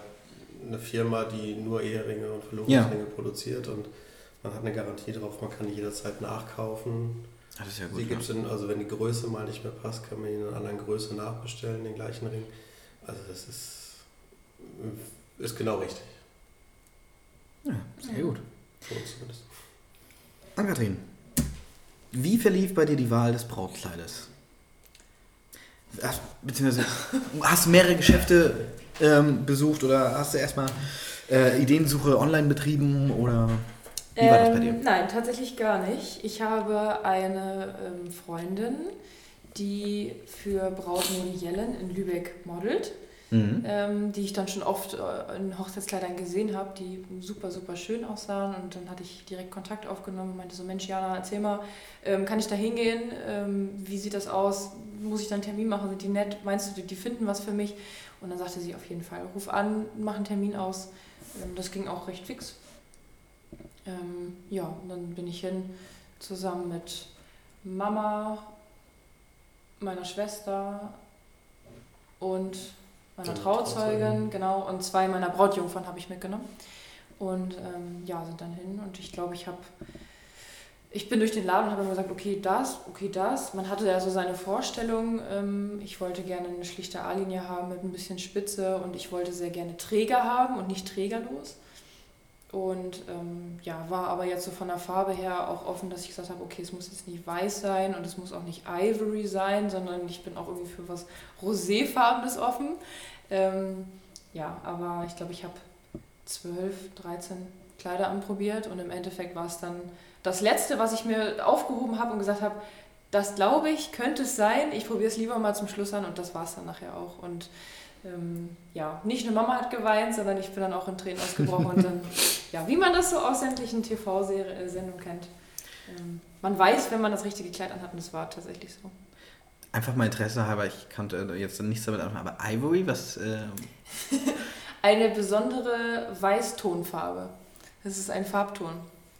eine Firma, die nur Eheringe und Verlobungsringe ja. produziert und man hat eine Garantie drauf, man kann die jederzeit nachkaufen. Das ist ja gut. Die gibt's in, also wenn die Größe mal nicht mehr passt, kann man ihn in einer anderen Größe nachbestellen, den gleichen Ring. Also das ist, ist genau richtig. Ja, sehr gut. Für uns zumindest. Ann-Kathrin, wie verlief bei dir die Wahl des Brautkleides? beziehungsweise hast du mehrere Geschäfte ähm, besucht oder hast du erstmal äh, Ideensuche online betrieben oder wie war das bei dir? Ähm, nein, tatsächlich gar nicht. Ich habe eine ähm, Freundin, die für Brautmode Jellen in Lübeck modelt mhm. ähm, die ich dann schon oft äh, in Hochzeitskleidern gesehen habe, die super, super schön aussahen. Und dann hatte ich direkt Kontakt aufgenommen und meinte so, Mensch, Jana, erzähl mal, ähm, kann ich da hingehen? Ähm, wie sieht das aus? Muss ich da einen Termin machen? Sind die nett? Meinst du, die finden was für mich? Und dann sagte sie auf jeden Fall, ruf an, mach einen Termin aus. Ähm, das ging auch recht fix. Ähm, ja, und dann bin ich hin, zusammen mit Mama, meiner Schwester und meiner Trauzeugin, genau, und zwei meiner Brautjungfern habe ich mitgenommen. Und ähm, ja, sind dann hin und ich glaube, ich habe, ich bin durch den Laden und habe gesagt, okay, das, okay, das. Man hatte ja so seine Vorstellung, ähm, ich wollte gerne eine schlichte A-Linie haben mit ein bisschen Spitze und ich wollte sehr gerne Träger haben und nicht trägerlos. Und ähm, ja, war aber jetzt so von der Farbe her auch offen, dass ich gesagt habe, okay, es muss jetzt nicht weiß sein und es muss auch nicht Ivory sein, sondern ich bin auch irgendwie für was Roséfarbenes offen. Ähm, ja, aber ich glaube, ich habe 12, 13 Kleider anprobiert und im Endeffekt war es dann das Letzte, was ich mir aufgehoben habe und gesagt habe, das glaube ich, könnte es sein. Ich probiere es lieber mal zum Schluss an und das war es dann nachher auch. Und ähm, ja, nicht nur Mama hat geweint, sondern ich bin dann auch in Tränen ausgebrochen und dann, ja, wie man das so aus sämtlichen TV-Sendungen kennt. Ähm, man weiß, wenn man das richtige Kleid anhat und das war tatsächlich so. Einfach mal Interesse halber, ich konnte jetzt nichts damit anfangen, aber Ivory, was? Äh Eine besondere Weißtonfarbe. Das ist ein Farbton.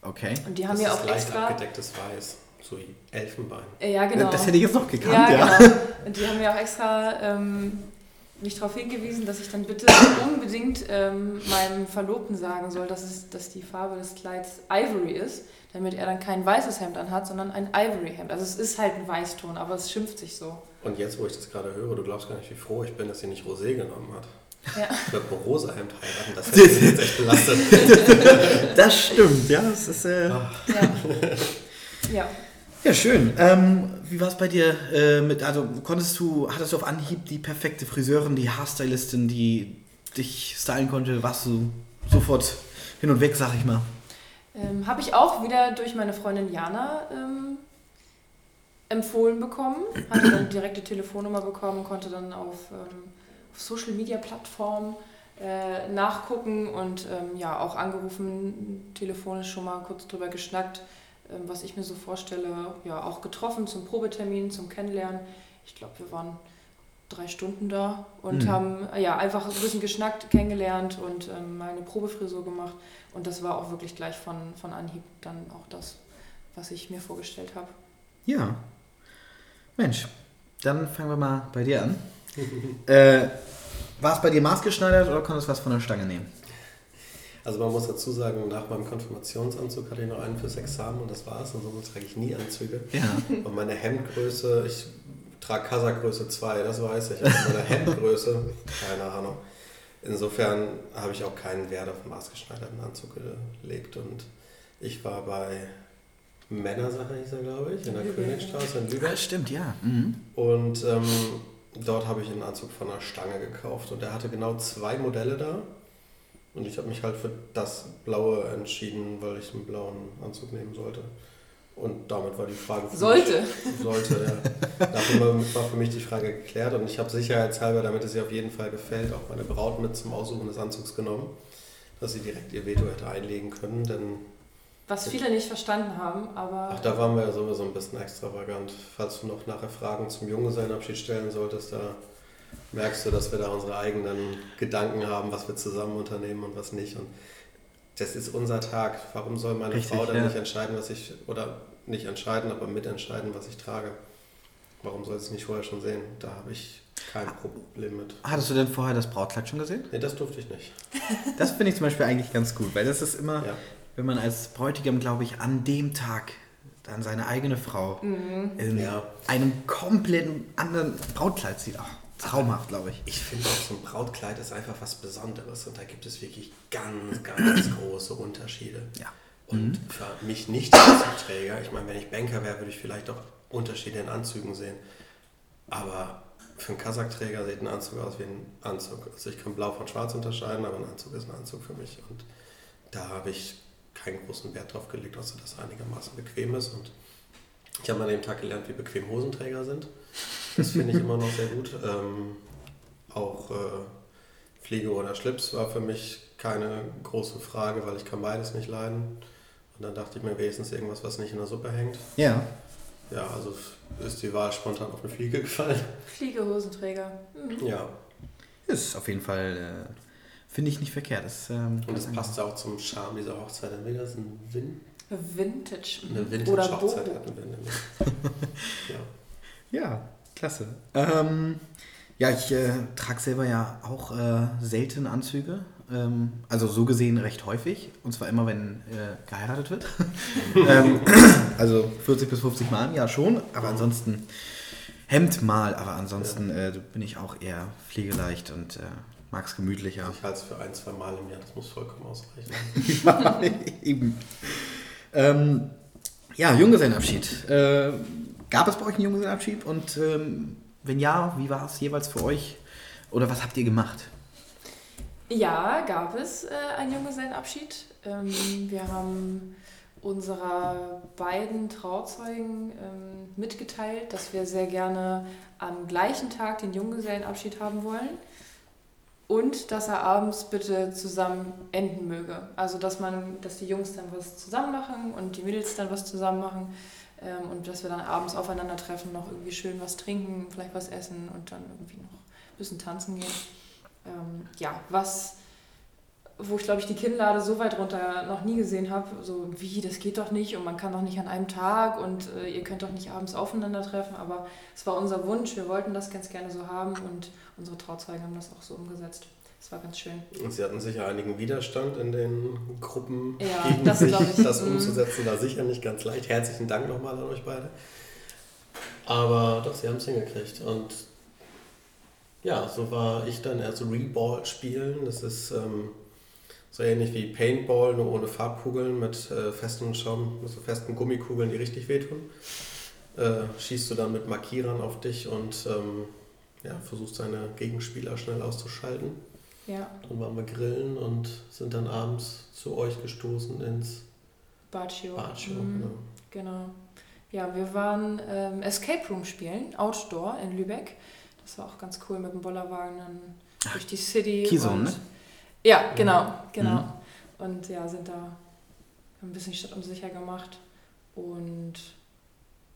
Okay. Und die haben das ja auch leicht extra. abgedecktes Weiß, so wie Elfenbein. Ja, genau. Das hätte ich jetzt noch gekannt, ja. ja. Genau. Und die haben ja auch extra ähm, mich darauf hingewiesen, dass ich dann bitte unbedingt ähm, meinem Verlobten sagen soll, dass, es, dass die Farbe des Kleids Ivory ist, damit er dann kein weißes Hemd anhat, sondern ein Ivory-Hemd. Also es ist halt ein Weißton, aber es schimpft sich so. Und jetzt, wo ich das gerade höre, du glaubst gar nicht, wie froh ich bin, dass sie nicht Rosé genommen hat. Ja. Ich würde ein rosa Hemd heiraten, das hätte mich jetzt echt belastet. das stimmt, ja. Das ist, äh ja. ja. Ja, schön. Ähm, wie war es bei dir äh, mit, also konntest du, hattest du auf Anhieb die perfekte Friseurin, die Haarstylistin, die dich stylen konnte? Warst du sofort hin und weg, sag ich mal? Ähm, Habe ich auch wieder durch meine Freundin Jana ähm, empfohlen bekommen. Hatte dann direkte Telefonnummer bekommen, konnte dann auf, ähm, auf Social Media Plattformen äh, nachgucken und ähm, ja auch angerufen, telefonisch schon mal kurz drüber geschnackt was ich mir so vorstelle, ja auch getroffen zum Probetermin, zum Kennenlernen. Ich glaube, wir waren drei Stunden da und mhm. haben ja einfach ein bisschen geschnackt, kennengelernt und ähm, mal eine Probefrisur gemacht. Und das war auch wirklich gleich von, von Anhieb dann auch das, was ich mir vorgestellt habe. Ja. Mensch, dann fangen wir mal bei dir an. äh, war es bei dir maßgeschneidert oder konntest du was von der Stange nehmen? Also man muss dazu sagen, nach meinem Konfirmationsanzug hatte ich noch einen fürs Examen und das war's. Ansonsten trage ich nie Anzüge. Ja. Und meine Hemdgröße, ich trage Kasachgröße 2, das weiß ich. Aber meine Hemdgröße, keine Ahnung. Insofern habe ich auch keinen Wert auf einen maßgeschneiderten Anzug gelegt. Und ich war bei Männersache, hieß er, glaube ich, in der Lübeck. Königstraße in Ja, Lübeck. stimmt, ja. Mhm. Und ähm, dort habe ich einen Anzug von der Stange gekauft. Und der hatte genau zwei Modelle da. Und ich habe mich halt für das blaue entschieden, weil ich einen blauen Anzug nehmen sollte. Und damit war die Frage. für mich- Sollte. sollte, ja. Damit war für mich die Frage geklärt und ich habe sicherheitshalber, damit es ihr auf jeden Fall gefällt, auch meine Braut mit zum Aussuchen des Anzugs genommen, dass sie direkt ihr Veto hätte einlegen können, denn Was viele nicht verstanden haben, aber ach, da waren wir ja sowieso ein bisschen extravagant. Falls du noch nachher Fragen zum Junggesellenabschied stellen solltest, da merkst du, dass wir da unsere eigenen Gedanken haben, was wir zusammen unternehmen und was nicht. Und das ist unser Tag. Warum soll meine Richtig, Frau dann ja. nicht entscheiden, was ich, oder nicht entscheiden, aber mitentscheiden, was ich trage? Warum soll sie es nicht vorher schon sehen? Da habe ich kein Problem mit. Hattest du denn vorher das Brautkleid schon gesehen? Nee, das durfte ich nicht. Das finde ich zum Beispiel eigentlich ganz gut, weil das ist immer, Ja. wenn man als Bräutigam, glaube ich, an dem Tag dann seine eigene Frau Mhm. in Ja. einem kompletten anderen Brautkleid sieht. Ach, traumhaft, glaube ich. Ich finde auch so ein Brautkleid ist einfach was Besonderes und da gibt es wirklich ganz, ganz große Unterschiede. Ja. Und für mich nicht Anzugträger, ich meine, wenn ich Banker wäre, würde ich vielleicht auch Unterschiede in Anzügen sehen. Aber für einen Kasakträger sieht ein Anzug aus wie ein Anzug. Also ich kann blau von schwarz unterscheiden, aber ein Anzug ist ein Anzug für mich. Und da habe ich keinen großen Wert drauf gelegt, außer dass er einigermaßen bequem ist. Und ich habe an dem Tag gelernt, wie bequem Hosenträger sind. Das finde ich immer noch sehr gut. Ähm, auch äh, Fliege oder Schlips war für mich keine große Frage, weil ich kann beides nicht leiden. Und dann dachte ich mir wenigstens irgendwas, was nicht in der Suppe hängt. Ja. Ja, also ist die Wahl spontan auf eine Fliege gefallen. Fliegehosenträger. Mhm. Ja, Ist auf jeden Fall, äh, finde ich nicht verkehrt. Das, ähm, und es passt ja auch zum Charme dieser Hochzeit. Dann wäre das ein Win Vintage. eine. Oder Vintage-Hochzeit hatten wir nämlich. ja. Ja, klasse. Ähm, ja, ich äh, trage selber ja auch äh, selten Anzüge. Ähm, also so gesehen recht häufig. Und zwar immer, wenn äh, geheiratet wird. ähm, also 40 bis 50 Mal im Jahr schon. Aber ansonsten Hemd mal. Aber ansonsten äh, bin ich auch eher pflegeleicht und äh, mag es gemütlicher. Ich halte es für ein, zwei Mal im Jahr, das muss vollkommen ausreichen. ja, eben. Ähm, ja, Junggesellenabschied. Gab es bei euch einen Junggesellenabschied? Und ähm, wenn ja, wie war es jeweils für euch? Oder was habt ihr gemacht? Ja, gab es äh, einen Junggesellenabschied. Ähm, wir haben unserer beiden Trauzeugen ähm, mitgeteilt, dass wir sehr gerne am gleichen Tag den Junggesellenabschied haben wollen und dass er abends bitte zusammen enden möge. Also dass man, dass die Jungs dann was zusammen machen und die Mädels dann was zusammen machen ähm, und dass wir dann abends aufeinandertreffen, noch irgendwie schön was trinken, vielleicht was essen und dann irgendwie noch ein bisschen tanzen gehen ähm, ja, was, wo ich glaube ich die Kinnlade so weit runter noch nie gesehen habe, so wie, das geht doch nicht und man kann doch nicht an einem Tag und äh, ihr könnt doch nicht abends aufeinandertreffen, aber es war unser Wunsch, wir wollten das ganz gerne so haben und unsere Trauzeugen haben das auch so umgesetzt. Es war ganz schön. Und sie hatten sicher einigen Widerstand in den Gruppen Ja, gegen das sich, ich. das Mhm. umzusetzen, war sicher nicht ganz leicht. Herzlichen Dank nochmal an euch beide. Aber doch, sie haben es hingekriegt. Und ja, so war ich dann erst Reball spielen. Das ist ähm, so ähnlich wie Paintball, nur ohne Farbkugeln mit äh, festen Schaum, mit so festen Gummikugeln, die richtig wehtun. Äh, schießt du dann mit Markierern auf dich und ähm, ja, versuchst deine Gegenspieler schnell auszuschalten. Ja, Dann waren wir grillen und sind dann abends zu euch gestoßen ins Baccio. Baccio. Mhm. Genau. Genau. Ja, wir waren ähm, Escape Room spielen, Outdoor in Lübeck. Das war auch ganz cool mit dem Bollerwagen dann durch die City. Kieson, und, ne? Ja, genau, genau. Mhm. Und ja, sind da haben ein bisschen die Stadt unsicher gemacht und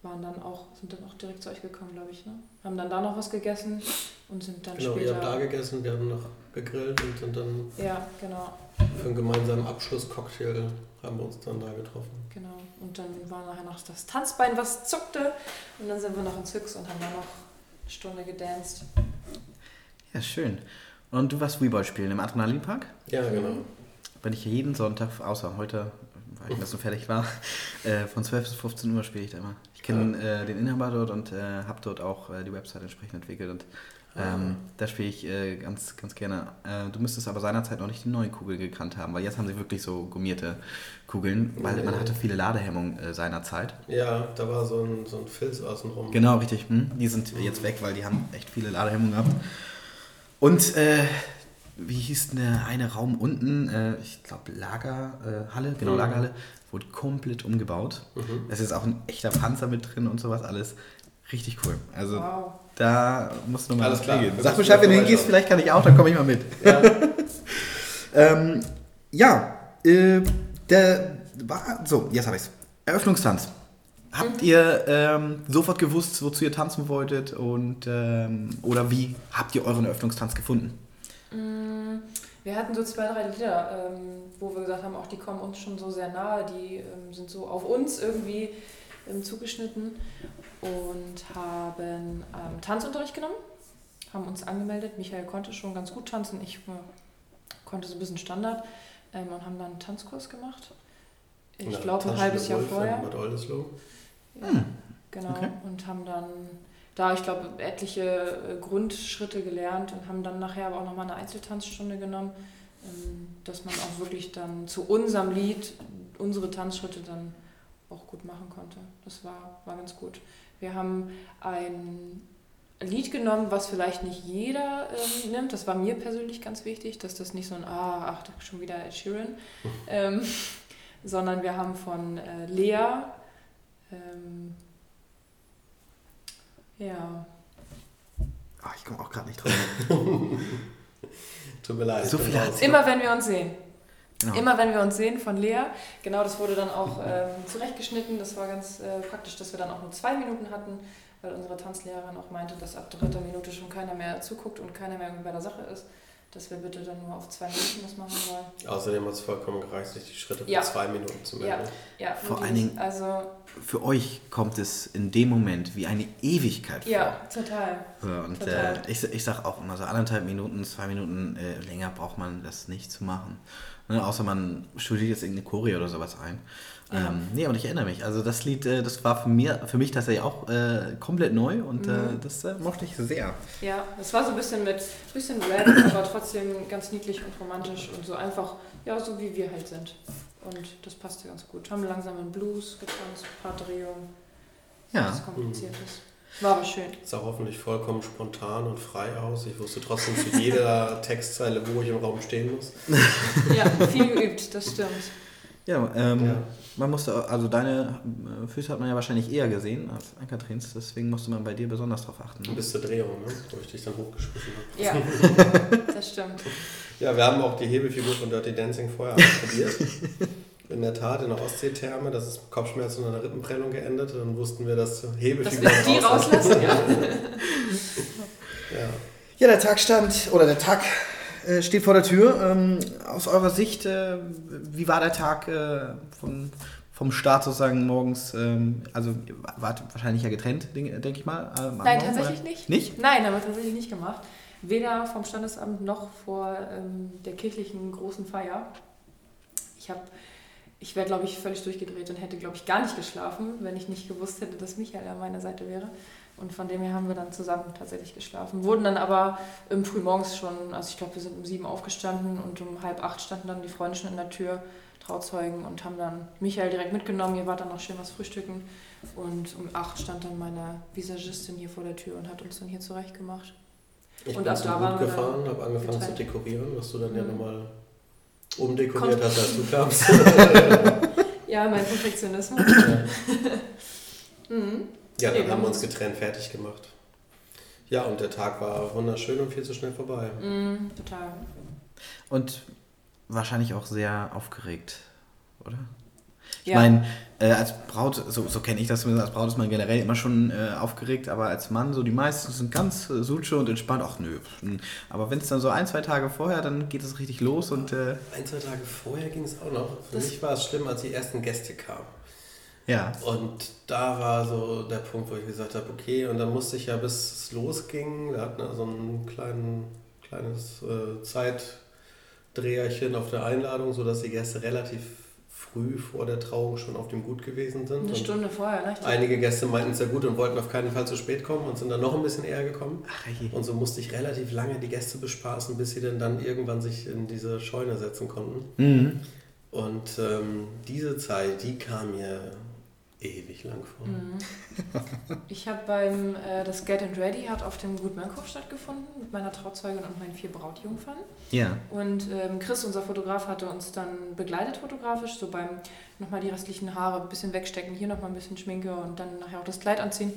waren dann auch, sind dann auch direkt zu euch gekommen, glaube ich, ne? Haben dann da noch was gegessen und sind dann Genau, ihr später. habt da gegessen, wir haben noch gegrillt und sind dann ja, genau, für einen gemeinsamen Abschlusscocktail haben wir uns dann da getroffen. genau. Und dann war nachher noch das Tanzbein, was zuckte. Und dann sind wir noch ins Hüx und haben da noch eine Stunde gedanced. Ja, schön. Und du warst Weeball spielen im Adrenalinpark? Ja, genau. bin ich jeden Sonntag, außer heute, weil ich das so fertig war, äh, von 12 bis 15 Uhr spiele ich da immer. Ich kenne äh, den Inhaber dort und äh, habe dort auch äh, die Website entsprechend entwickelt und ähm, da spiele ich äh, ganz, ganz gerne. Äh, du müsstest aber seinerzeit noch nicht die neuen Kugeln gekannt haben, weil jetzt haben sie wirklich so gummierte Kugeln, weil Nee. man hatte viele Ladehemmungen äh, seinerzeit. Ja, da war so ein, so ein Filz außenrum. Genau, richtig. Hm? Die sind jetzt weg, weil die haben echt viele Ladehemmungen gehabt. Und äh, wie hieß denn der eine Raum unten? Äh, ich glaube Lagerhalle, äh, genau Mhm. Lagerhalle, wurde komplett umgebaut. Mhm. Es ist auch ein echter Panzer mit drin und sowas alles. Richtig cool. Also Wow. Da musst du mal Alles klar. Wir Sag Bescheid, wenn du hingehst, vielleicht kann ich auch, dann komme ich mal mit. Ja. Ähm, ja, äh, der war. So, jetzt habe ich's. Eröffnungstanz. Habt ihr ähm, sofort gewusst, wozu ihr tanzen wolltet und ähm, oder wie habt ihr euren Eröffnungstanz gefunden? Mm, Wir hatten so zwei, drei Lieder, ähm, wo wir gesagt haben, auch die kommen uns schon so sehr nahe, die ähm, sind so auf uns irgendwie ähm, zugeschnitten und haben ähm, Tanzunterricht genommen, haben uns angemeldet. Michael konnte schon ganz gut tanzen, ich äh, konnte so ein bisschen Standard ähm, und haben dann einen Tanzkurs gemacht. Ich Ja, glaube ein halbes Jahr Wolf vorher. Bad Oldesloe. Ja, Hm, genau. okay. Und haben dann da, ich glaube, etliche äh, Grundschritte gelernt und haben dann nachher aber auch nochmal eine Einzeltanzstunde genommen, ähm, dass man auch wirklich dann zu unserem Lied unsere Tanzschritte dann auch gut machen konnte. Das war, war ganz gut. Wir haben ein Lied genommen, was vielleicht nicht jeder ähm, nimmt. Das war mir persönlich ganz wichtig, dass das nicht so ein, ah, ach, schon wieder Ed Sheeran, ähm, sondern wir haben von äh, Lea, ähm, ja, Ah, ich komme auch gerade nicht drauf. Tut mir leid. So viel hat's immer wenn wir uns sehen. Genau. Immer wenn wir uns sehen von Lea. Genau, das wurde dann auch ähm, zurechtgeschnitten. Das war ganz äh, praktisch, dass wir dann auch nur zwei Minuten hatten, weil unsere Tanzlehrerin auch meinte, dass ab dritter Minute schon keiner mehr zuguckt und keiner mehr bei der Sache ist. Dass wir bitte dann nur auf zwei Minuten das machen sollen. Außerdem hat es vollkommen gereicht, sich die Schritte für Ja. zwei Minuten zu Ja. melden. Ja, Vor wirklich. allen Dingen- Also, Für euch kommt es in dem Moment wie eine Ewigkeit vor. ja, total. So, und Total. äh, ich, ich sag auch immer so anderthalb Minuten, zwei Minuten äh, länger braucht man das nicht zu machen. Ne, außer man studiert jetzt irgendeine Choreo oder sowas ein. Ja. Ähm, nee, und ich erinnere mich. Also das Lied, äh, das war für, mir, für mich tatsächlich auch äh, komplett neu und äh, Mhm. das äh, mochte ich sehr. Ja, es war so ein bisschen mit bisschen Rap, aber trotzdem ganz niedlich und romantisch und so einfach, ja, so wie wir halt sind. Und das passte ganz gut. Haben langsam in Blues getanzt, ein paar Drehungen. Ja. Nichts Kompliziertes. War aber schön. Sah hoffentlich vollkommen spontan und frei aus. Ich wusste trotzdem zu jeder Textzeile, wo ich im Raum stehen muss. Ja, viel geübt, das stimmt. Ja, ähm, Ja. man musste, also deine äh, Füße hat man ja wahrscheinlich eher gesehen als Ankatrins, deswegen musste man bei dir besonders drauf achten. Ne? Bis zur Drehung, ne? wo ich dich dann hochgeschmissen habe. Ja, das stimmt. Ja, wir haben auch die Hebelfigur von Dirty Dancing vorher ausprobiert. In der Tat, in der Ostseetherme, das ist Kopfschmerzen und einer Rippenprellung geendet. Dann wussten wir, dass Dass Hebelfigur wir die rauslassen, ja. Ja. Ja, der Tag stand, oder der Tag äh, steht vor der Tür. Ähm, aus eurer Sicht, äh, wie war der Tag äh, von, vom Start sozusagen morgens? Ähm, also, wart wahrscheinlich ja getrennt, denke denk ich mal. am Nein, Morgen, tatsächlich oder? nicht. Nicht? Nein, haben wir tatsächlich nicht gemacht. Weder vom Standesamt noch vor ähm, der kirchlichen großen Feier. Ich habe, ich wäre, glaube ich, völlig durchgedreht und hätte, glaube ich, gar nicht geschlafen, wenn ich nicht gewusst hätte, dass Michael an meiner Seite wäre. Und von dem her haben wir dann zusammen tatsächlich geschlafen. Wurden dann aber ähm, frühmorgens schon, also ich glaube, wir sind um sieben aufgestanden und um halb acht standen dann die Freunde schon in der Tür, Trauzeugen, und haben dann Michael direkt mitgenommen. Ihr wart dann noch schön was frühstücken. Und um acht stand dann meine Visagistin hier vor der Tür und hat uns dann hier zurechtgemacht. Ich Und bin zum wir gefahren, habe angefangen zu getrennt. dekorieren, was du dann ja Mhm. Umdekoriert Kon- hast, als du kamst. Ja, mein Perfektionismus. mhm. ja, dann wir haben wir uns uns- getrennt fertig gemacht. Ja, und der Tag war wunderschön und viel zu schnell vorbei. Mhm, total. Und wahrscheinlich auch sehr aufgeregt, oder? Ich Ja. meine, äh, als Braut, so, so kenne ich das zumindest, als Braut ist man generell immer schon äh, aufgeregt, aber als Mann, so die meisten sind ganz äh, suche und entspannt, ach nö. hm. Aber wenn es dann so ein, zwei Tage vorher, dann geht es richtig los und äh, Ein, zwei Tage vorher ging es auch noch. Für Das- mich war es schlimm, als die ersten Gäste kamen. ja. Und da war so der Punkt, wo ich gesagt habe, okay, und dann musste ich ja, bis es losging, wir hatten ja so ein kleinen, kleines äh, Dreherchen auf der Einladung, sodass die Gäste relativ früh vor der Trauung schon auf dem Gut gewesen sind. Eine Und Stunde vorher, ne? Einige Gäste meinten es ja gut und wollten auf keinen Fall zu spät kommen und sind dann noch ein bisschen eher gekommen. Ach, je. Und so musste ich relativ lange die Gäste bespaßen, bis sie denn dann irgendwann sich in diese Scheune setzen konnten. Mhm. Und ähm, diese Zeit, die kam mir ewig lang vor. Mhm. Ich habe beim, äh, das Get and Ready hat auf dem Gut Mönkhof stattgefunden mit meiner Trauzeugin und meinen vier Brautjungfern. Ja. Und ähm, Chris, unser Fotograf, hatte uns dann begleitet fotografisch, so beim nochmal die restlichen Haare ein bisschen wegstecken, hier nochmal ein bisschen Schminke und dann nachher auch das Kleid anziehen.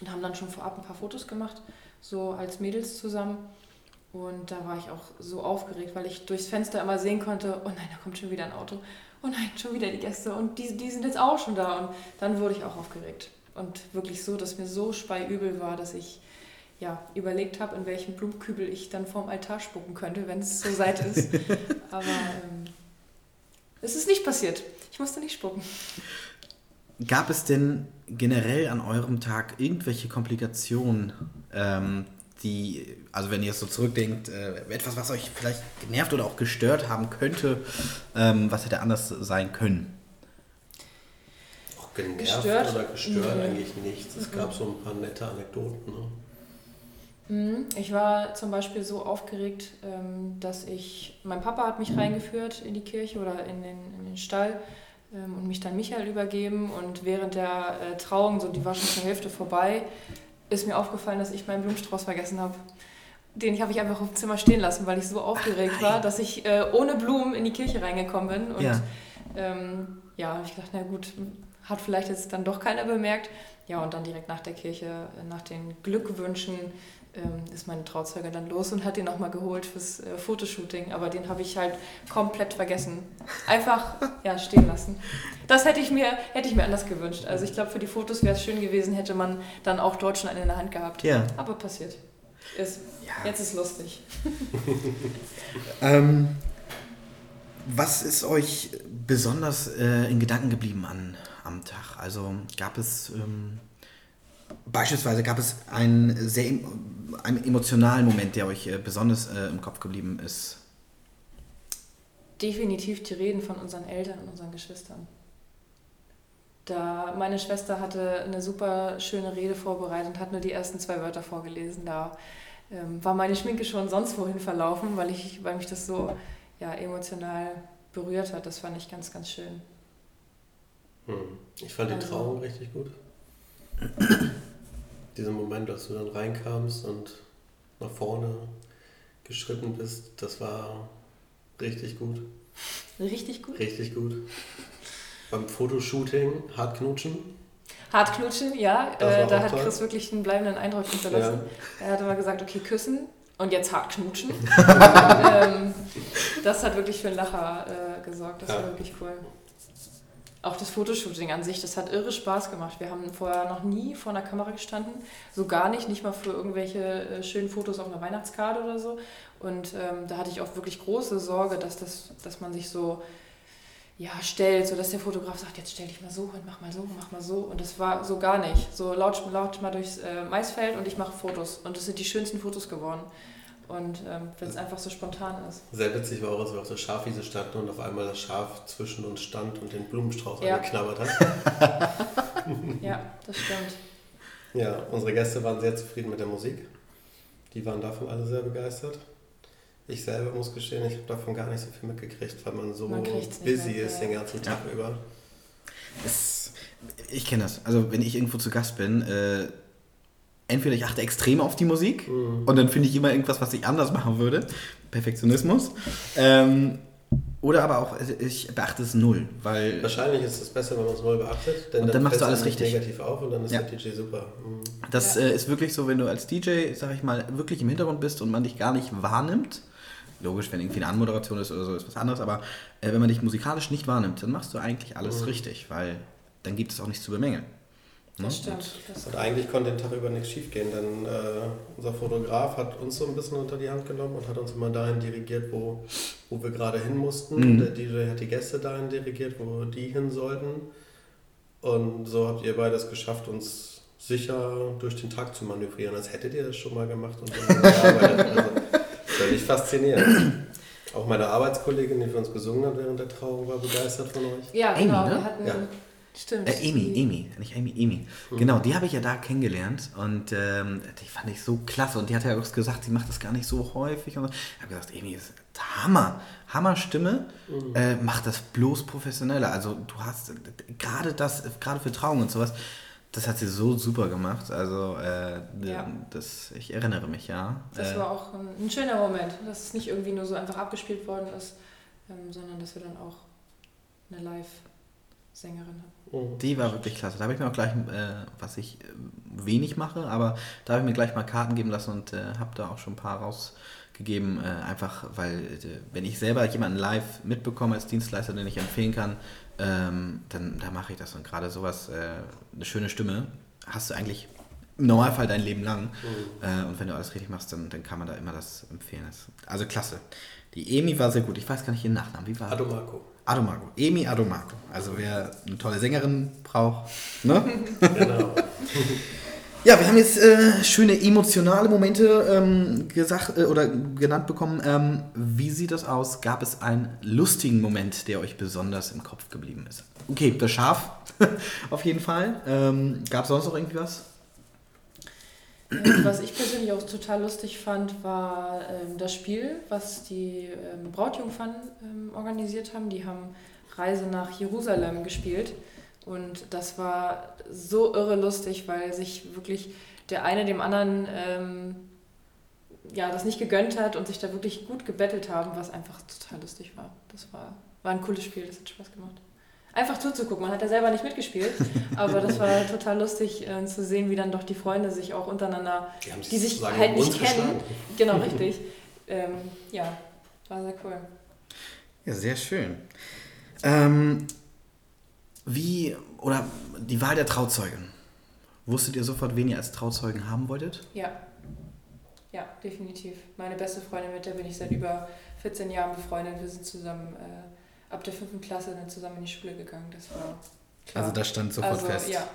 Und haben dann schon vorab ein paar Fotos gemacht, so als Mädels zusammen. Und da war ich auch so aufgeregt, weil ich durchs Fenster immer sehen konnte, oh nein, da kommt schon wieder ein Auto. Oh nein, schon wieder die Gäste und die, die sind jetzt auch schon da. Und dann wurde ich auch aufgeregt. Und wirklich so, dass mir so speiübel war, dass ich ja, überlegt habe, in welchen Blumenkübel ich dann vorm Altar spucken könnte, wenn es so seit ist. Aber ähm, es ist nicht passiert. Ich musste nicht spucken. Gab es denn generell an eurem Tag irgendwelche Komplikationen, ähm, die, also wenn ihr es so zurückdenkt, äh, etwas, was euch vielleicht genervt oder auch gestört haben könnte, ähm, was hätte anders sein können? Auch genervt Gestört? oder gestört Nee. eigentlich nichts. Es gab so ein paar nette Anekdoten. Ne? Mhm. Ich war zum Beispiel so aufgeregt, ähm, dass ich, mein Papa hat mich reingeführt in die Kirche oder in den, in den Stall ähm, und mich dann Michael übergeben. Und während der äh, Trauung, so die war schon zur Hälfte vorbei, ist mir aufgefallen, dass ich meinen Blumenstrauß vergessen habe. Den habe ich einfach auf dem Zimmer stehen lassen, weil ich so aufgeregt war, dass ich äh, ohne Blumen in die Kirche reingekommen bin. Und Ja. ähm, ja, ich gedacht, na gut, hat vielleicht jetzt dann doch keiner bemerkt. Ja, und dann direkt nach der Kirche, nach den Glückwünschen, ist meine Trauzeuge dann los und hat den nochmal geholt fürs äh, Fotoshooting. Aber den habe ich halt komplett vergessen. Einfach ja, stehen lassen. Das hätte ich mir, hätte ich mir anders gewünscht. Also ich glaube, für die Fotos wäre es schön gewesen, hätte man dann auch dort schon einen in der Hand gehabt. Ja. Aber passiert. Ist, Ja. Jetzt ist lustig. Ähm, was ist euch besonders äh, in Gedanken geblieben an, am Tag? Also gab es ähm, beispielsweise gab es einen sehr einen emotionalen Moment, der euch äh, besonders äh, im Kopf geblieben ist? definitiv die Reden von unseren Eltern und unseren Geschwistern. Da meine Schwester hatte eine super schöne Rede vorbereitet und hat nur die ersten zwei Wörter vorgelesen. Da ähm, war meine Schminke schon sonst wohin verlaufen, weil, ich, weil mich das so ja, emotional berührt hat. Das fand ich ganz, ganz schön. Hm. Ich fand die Also- Trauung richtig gut. Diesen Moment, als du dann reinkamst und nach vorne geschritten bist, das war richtig gut. Richtig gut. Richtig gut. Beim Fotoshooting hart knutschen. Hart knutschen, ja. Äh, da hat toll. Chris wirklich einen bleibenden Eindruck hinterlassen. Er hat immer gesagt, okay, küssen und jetzt hart knutschen. ähm, das hat wirklich für einen Lacher äh, gesorgt. Das Ja. war wirklich cool. Auch das Fotoshooting an sich, das hat irre Spaß gemacht. Wir haben vorher noch nie vor einer Kamera gestanden. So gar nicht, nicht mal für irgendwelche äh, schönen Fotos auf einer Weihnachtskarte oder so. Und ähm, da hatte ich auch wirklich große Sorge, dass, das, dass man sich so ja, stellt, sodass der Fotograf sagt, jetzt stell dich mal so und mach mal so, mach mal so. Und das war so gar nicht. So laut, laut mal durchs äh, Maisfeld und ich mache Fotos. Und das sind die schönsten Fotos geworden. Und ähm, wenn es einfach so spontan ist. Sehr witzig war auch, als wir auf der Schafwiese standen und auf einmal das Schaf zwischen uns stand und den Blumenstrauß Ja. angeknabbert hat. Ja, das stimmt. Ja, unsere Gäste waren sehr zufrieden mit der Musik. Die waren davon alle sehr begeistert. Ich selber muss gestehen, ich habe davon gar nicht so viel mitgekriegt, weil man so Man busy mit, ist ja. den ganzen Tag über. Es, ich kenne das. Also wenn ich irgendwo zu Gast bin, äh, entweder ich achte extrem auf die Musik Mhm. und dann finde ich immer irgendwas, was ich anders machen würde. Perfektionismus. Ähm, oder aber auch, äh, ich beachte es null, weil Wahrscheinlich ist es besser, wenn man es neu beachtet, denn Und dann machst du alles richtig. negativ auf und dann ist Ja. der DJ super. Mhm. das Ja. äh, ist wirklich so, wenn du als DJ, sag ich mal, wirklich im Hintergrund bist und man dich gar nicht wahrnimmt. Logisch, wenn irgendwie eine Anmoderation ist oder so, ist was anderes, aber äh, wenn man dich musikalisch nicht wahrnimmt, dann machst du eigentlich alles Mhm. richtig, weil dann gibt es auch nichts zu bemängeln. Ne? Das stimmt. Das Und eigentlich konnte den Tag über nichts schief gehen, denn äh, unser Fotograf hat uns so ein bisschen unter die Hand genommen und hat uns immer dahin dirigiert, wo, wo wir gerade hin mussten. Mhm. Der DJ hat die Gäste dahin dirigiert, wo die hin sollten. Und so habt ihr beide es geschafft, uns sicher durch den Tag zu manövrieren, als hättet ihr das schon mal gemacht und so gearbeitet. Also, völlig faszinierend. Auch meine Arbeitskollegin, die für uns gesungen hat während der Trauung, war begeistert von euch. Ja, genau. ne? Wir hatten, Ja. Stimmt. Äh, Amy, Amy, nicht Amy, Amy. Genau, die habe ich ja da kennengelernt und ähm, die fand ich so klasse und die hat ja auch gesagt, sie macht das gar nicht so häufig. Und so. ich habe gesagt, Amy ist Hammer, Hammer Stimme, äh, macht das bloß professioneller. Also du hast gerade das, gerade für Trauung und sowas, das hat sie so super gemacht. Also äh, Ja. das, ich erinnere mich, ja. Das äh, war auch ein, ein schöner Moment, dass es nicht irgendwie nur so einfach abgespielt worden ist, ähm, sondern dass wir dann auch eine Hatten. Mhm. Die war wirklich klasse. Da habe ich mir auch gleich, äh, was ich äh, wenig mache, aber da habe ich mir gleich mal Karten geben lassen und äh, habe da auch schon ein paar rausgegeben. Äh, einfach, weil, äh, wenn ich selber jemanden live mitbekomme als Dienstleister, den ich empfehlen kann, ähm, dann da mache ich das. Und gerade sowas, äh, eine schöne Stimme, hast du eigentlich im Normalfall dein Leben lang. Äh, und wenn du alles richtig machst, dann, dann kann man da immer das empfehlen. Das, also klasse. Die Emi war sehr gut. Ich weiß gar nicht ihren Nachnamen. Wie war Adomako. Adomago. Emi Adomago. Also wer eine tolle Sängerin braucht. Ne? Genau. ja, wir haben jetzt äh, schöne emotionale Momente ähm, gesagt äh, oder genannt bekommen. Ähm, wie sieht das aus? Gab es einen lustigen Moment, der euch besonders im Kopf geblieben ist? Okay, das Schaf auf jeden Fall. Ähm, Gab es sonst noch irgendwie was? Was ich persönlich auch total lustig fand, war ähm, das Spiel, was die ähm, Brautjungfern ähm, organisiert haben. Die haben Reise nach Jerusalem gespielt. Und das war so irre lustig, weil sich wirklich der eine dem anderen ähm, ja, das nicht gegönnt hat und sich da wirklich gut gebettelt haben, was einfach total lustig war. Das war, war ein cooles Spiel, das hat Spaß gemacht. Einfach zuzugucken. Man hat ja selber nicht mitgespielt, aber das war total lustig äh, zu sehen, wie dann doch die Freunde sich auch untereinander, Die, die sich halt nicht kennen. Genau, richtig. ähm, ja, war sehr cool. Ja, sehr schön. Ähm, wie, oder die Wahl der Trauzeugen. Wusstet ihr sofort, wen ihr als Trauzeugen haben wolltet? Ja. Ja, definitiv. Meine beste Freundin, mit der bin ich seit über 14 Jahren befreundet. Wir sind zusammen äh, ab der fünften Klasse dann zusammen in die Schule gegangen. Das war klar. Also das stand sofort Also, fest. Ja,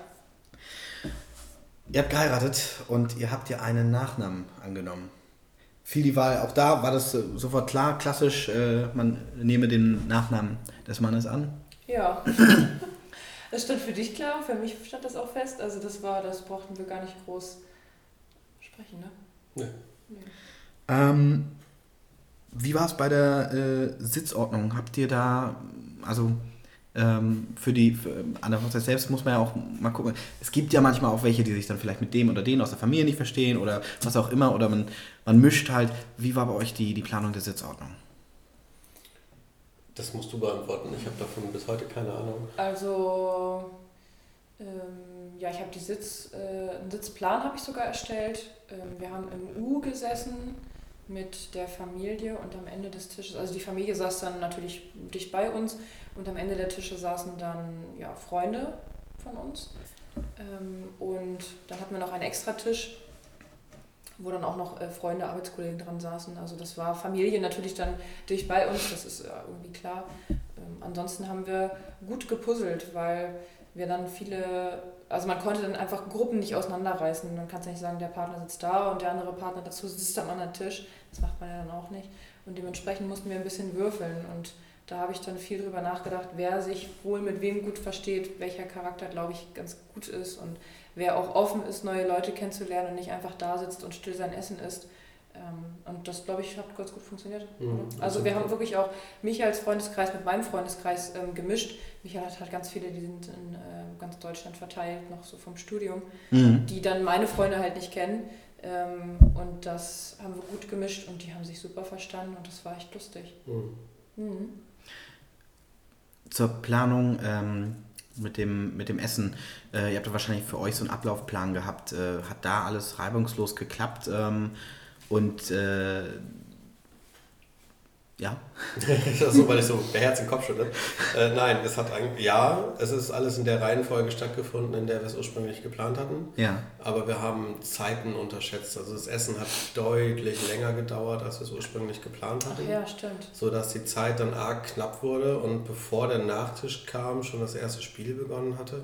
Ihr habt geheiratet und ihr habt ja einen Nachnamen angenommen. Fiel die Wahl, auch da war das äh, sofort klar, klassisch, äh, man nehme den Nachnamen des Mannes an. ja. Das stand für dich klar, für mich stand das auch fest. Also das war, das brauchten wir gar nicht groß sprechen, ne? Nee. Nee. Ähm, wie war es bei der äh, Sitzordnung? Habt ihr da, also ähm, für die, für, an der Hochzeit selbst muss man ja auch mal gucken. Es gibt ja manchmal auch welche, die sich dann vielleicht mit dem oder denen aus der Familie nicht verstehen oder was auch immer oder man, man mischt halt. Wie war bei euch die, die Planung der Sitzordnung? Das musst du beantworten. Ich habe davon bis heute keine Ahnung. Also, ähm, ja, ich habe die Sitz, äh, einen Sitzplan habe ich sogar erstellt. Ähm, wir haben im U gesessen mit der Familie und am Ende des Tisches, also die Familie saß dann natürlich dicht bei uns und am Ende der Tische saßen dann ja, Freunde von uns. Ähm, und dann hatten wir noch einen Extratisch, wo dann auch noch äh, Freunde, Arbeitskollegen dran saßen. Also das war Familie natürlich dann dicht bei uns, das ist ja irgendwie klar. Ähm, ansonsten haben wir gut gepuzzelt, weil wir dann viele, also man konnte dann einfach Gruppen nicht auseinanderreißen. Man kann ja nicht sagen, der Partner sitzt da und der andere Partner dazu sitzt am anderen Tisch. Das macht man ja dann auch nicht. Und dementsprechend mussten wir ein bisschen würfeln. Und da habe ich dann viel drüber nachgedacht, wer sich wohl mit wem gut versteht, welcher Charakter, glaube ich, ganz gut ist und wer auch offen ist, neue Leute kennenzulernen und nicht einfach da sitzt und still sein Essen isst. Ähm, Und das, glaube ich, hat ganz gut funktioniert. Mhm. Also wir haben wirklich auch Michaels Freundeskreis mit meinem Freundeskreis ähm, gemischt. Michael hat halt ganz viele, die sind in äh, ganz Deutschland verteilt, noch so vom Studium, Mhm. die dann meine Freunde halt nicht kennen. Ähm, und das haben wir gut gemischt und die haben sich super verstanden und das war echt lustig. Mhm. Mhm. Zur Planung ähm, mit, dem, mit dem Essen. Äh, ihr habt ja wahrscheinlich für euch so einen Ablaufplan gehabt. Äh, hat da alles reibungslos geklappt? Ähm, und äh, ja, Das ist so, weil ich so beherzt den Kopf schüttle. Äh, nein, es hat eigentlich, ja, es ist alles in der Reihenfolge stattgefunden, in der wir es ursprünglich geplant hatten. ja. Aber wir haben Zeiten unterschätzt. Also das Essen hat deutlich länger gedauert, als wir es ursprünglich geplant Ach hatten. ja, stimmt. So dass die Zeit dann arg knapp wurde und bevor der Nachtisch kam, schon das erste Spiel begonnen hatte.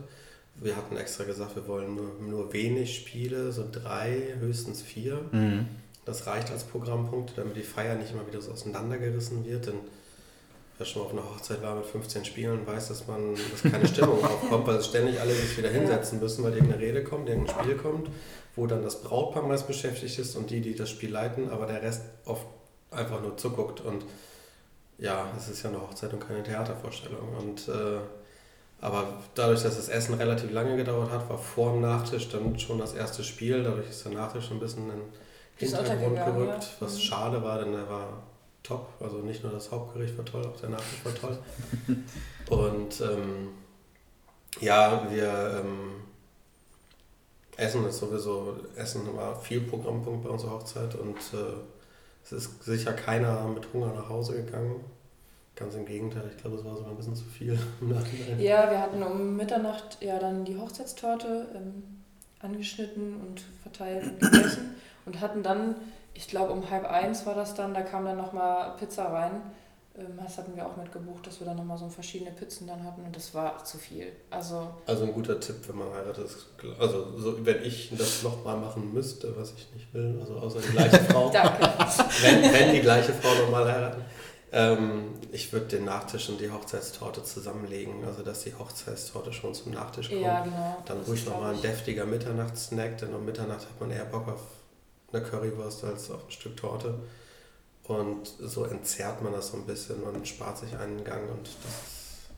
Wir hatten extra gesagt, wir wollen nur, nur wenig Spiele, so drei, höchstens vier. Mhm. Das reicht als Programmpunkt, damit die Feier nicht immer wieder so auseinandergerissen wird. Denn wer schon mal auf einer Hochzeit war mit 15 Spielen, weiß, dass man dass keine Stimmung aufkommt, weil ständig alle sich wieder hinsetzen müssen, weil irgendeine Rede kommt, irgendein Spiel kommt, wo dann das Brautpaar meist beschäftigt ist und die, die das Spiel leiten, aber der Rest oft einfach nur zuguckt. Und ja, es ist ja eine Hochzeit und keine Theatervorstellung. Und äh, aber dadurch, dass das Essen relativ lange gedauert hat, war vor dem Nachtisch dann schon das erste Spiel. Dadurch ist der Nachtisch ein bisschen in Hintergrund gerückt, ja. was mhm. schade war, denn er war top. Also nicht nur das Hauptgericht war toll, auch der Nachtisch war toll. Und ähm, ja, wir ähm, Essen ist sowieso, Essen war viel Programmpunkt bei unserer Hochzeit und äh, es ist sicher keiner mit Hunger nach Hause gegangen. Ganz im Gegenteil, ich glaube, es war sogar ein bisschen zu viel. Ja, wir hatten um Mitternacht ja dann die Hochzeitstorte ähm, angeschnitten und verteilt und gegessen und hatten dann, ich glaube um halb eins war das dann, da kam dann nochmal Pizza rein. Ähm, das hatten wir auch mitgebucht, dass wir dann nochmal so verschiedene Pizzen dann hatten und das war zu viel. Also, also ein guter Tipp, wenn man heiratet. Also so, wenn ich das nochmal machen müsste, was ich nicht will, also außer die gleiche Frau. Danke. Wenn, wenn die gleiche Frau nochmal heiraten ähm, ich würde den Nachtisch und die Hochzeitstorte zusammenlegen, also dass die Hochzeitstorte schon zum Nachtisch kommt. Ja, genau. Dann ruhig nochmal ein deftiger Mitternachtssnack, denn um Mitternacht hat man eher Bock auf eine Currywurst als auf ein Stück Torte. Und so entzerrt man das so ein bisschen, man spart sich einen Gang und das ist,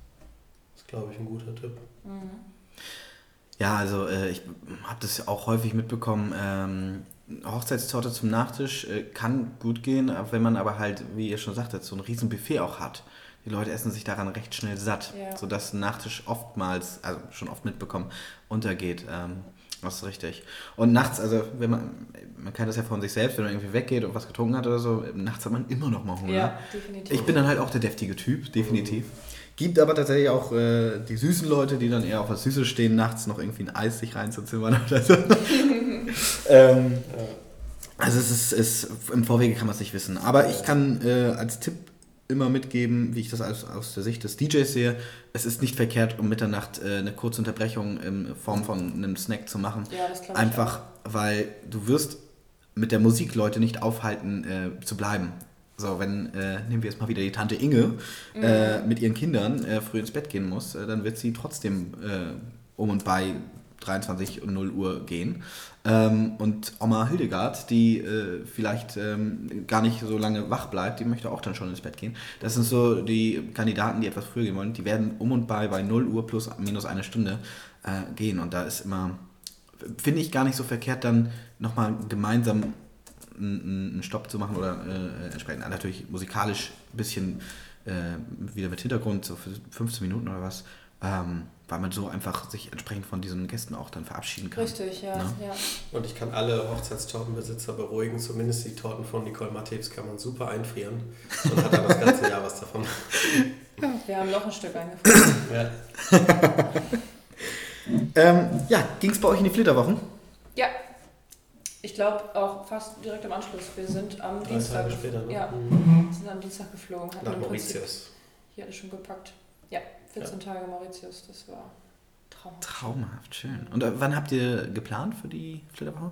ist glaube ich, ein guter Tipp. Mhm. Ja, also äh, ich habe das auch häufig mitbekommen. Ähm, Hochzeitstorte zum Nachtisch äh, kann gut gehen, wenn man aber halt, wie ihr schon sagtet, so ein riesen Buffet auch hat. Die Leute essen sich daran recht schnell satt, ja. sodass ein Nachtisch oftmals, also schon oft mitbekommen, untergeht. Ähm, das ist richtig. Und nachts, also wenn man, man kennt das ja von sich selbst, wenn man irgendwie weggeht und was getrunken hat oder so, nachts hat man immer noch mal Hunger. Ja, definitiv. Ich bin dann halt auch der deftige Typ, definitiv. Mhm. Gibt aber tatsächlich auch äh, die süßen Leute, die dann eher auf was Süßes stehen, nachts noch irgendwie ein Eis sich reinzuzimmern oder so. ähm, also es ist, ist, im Vorwege kann man es nicht wissen. Aber ich kann äh, als Tipp immer mitgeben, wie ich das aus, aus der Sicht des DJs sehe, es ist nicht verkehrt, um Mitternacht äh, eine kurze Unterbrechung in Form von einem Snack zu machen. Ja, das Einfach, weil du wirst mit der Musik Leute nicht aufhalten äh, zu bleiben. So, wenn, äh, nehmen wir jetzt mal wieder die Tante Inge, mhm. äh, mit ihren Kindern äh, früh ins Bett gehen muss, äh, dann wird sie trotzdem um und bei 23 und 0 Uhr gehen. Ähm, und Oma Hildegard, die äh, vielleicht ähm, gar nicht so lange wach bleibt, die möchte auch dann schon ins Bett gehen. Das sind so die Kandidaten, die etwas früher gehen wollen. Die werden um und bei bei 0 Uhr plus minus eine Stunde gehen. Und da ist immer, finde ich gar nicht so verkehrt, dann nochmal gemeinsam einen Stopp zu machen oder äh, entsprechend natürlich musikalisch ein bisschen äh, wieder mit Hintergrund, so für 15 Minuten oder was, ähm, weil man so einfach sich entsprechend von diesen Gästen auch dann verabschieden kann. Richtig, ja. Ne? ja. Und ich kann alle Hochzeitstortenbesitzer beruhigen, zumindest die Torten von Nicole Matthäus kann man super einfrieren und hat dann das ganze Jahr was davon. Wir haben noch ein Stück eingefroren. ja. ähm, ja, ging es bei euch in die Flitterwochen? Ja, ich glaube auch fast direkt im Anschluss. Wir sind am Drei Dienstag. Tage später, ne? Ja, mhm. sind am Dienstag geflogen. Nach Mauritius. Hier alles schon gepackt. Ja, 14 ja. Tage Mauritius, das war traumhaft. Traumhaft, schön. Und äh, wann habt ihr geplant für die Flitterwoche?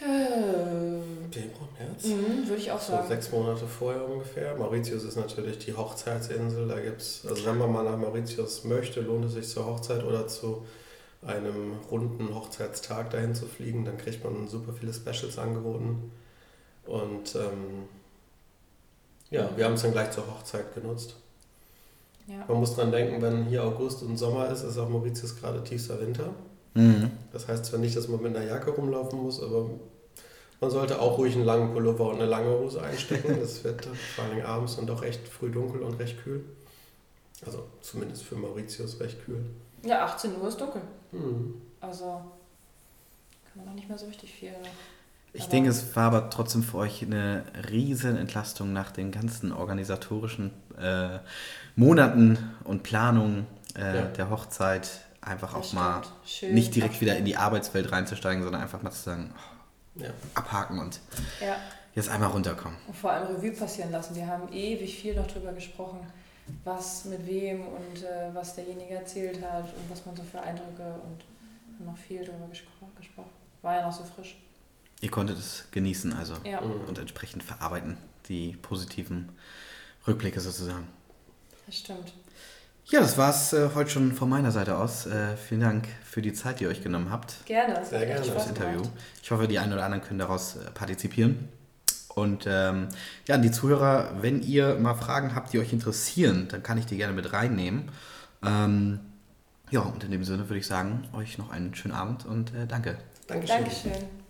Äh, Februar, März. Mhm, würde ich auch so sagen. Sechs Monate vorher ungefähr. Mauritius ist natürlich die Hochzeitsinsel. Da gibt's, also wenn man mal nach Mauritius möchte, lohnt es sich zur Hochzeit oder zu einem runden Hochzeitstag dahin zu fliegen. Dann kriegt man super viele Specials angeboten. Und ähm, ja, wir haben es dann gleich zur Hochzeit genutzt. Ja. Man muss dran denken, wenn hier August und Sommer ist, ist auch Mauritius gerade tiefster Winter. Mhm. Das heißt zwar nicht, dass man mit einer Jacke rumlaufen muss, aber man sollte auch ruhig einen langen Pullover und eine lange Hose einstecken. Das wird vor allem abends und doch echt früh dunkel und recht kühl. Also zumindest für Mauritius recht kühl. Ja, 18 Uhr ist dunkel. Mhm. Also kann man auch nicht mehr so richtig viel. Ich aber denke, es war aber trotzdem für euch eine riesen Entlastung nach den ganzen organisatorischen äh, Monaten und Planungen äh, ja. der Hochzeit. Einfach das auch stimmt. mal Schön nicht direkt wieder in die Arbeitswelt reinzusteigen, sondern einfach mal zu sagen, oh, ja. abhaken und ja. jetzt einmal runterkommen. Und vor allem Revue passieren lassen. Wir haben ewig viel noch drüber gesprochen was mit wem und äh, was derjenige erzählt hat und was man so für Eindrücke und noch viel darüber gespro gesprochen. War ja noch so frisch. ihr konntet es genießen also Ja. Mhm. und entsprechend verarbeiten, die positiven Rückblicke sozusagen. Das stimmt. Ja, das war es äh, heute schon von meiner Seite aus. Äh, vielen Dank für die Zeit, die ihr euch genommen habt Gerne. Sehr gerne. für das Interview. Ich hoffe, die einen oder anderen können daraus äh, partizipieren. Und ähm, ja, an die Zuhörer, wenn ihr mal Fragen habt, die euch interessieren, dann kann ich die gerne mit reinnehmen. Ähm, ja, und in dem Sinne würde ich sagen, euch noch einen schönen Abend und äh, danke. Dankeschön. Dankeschön.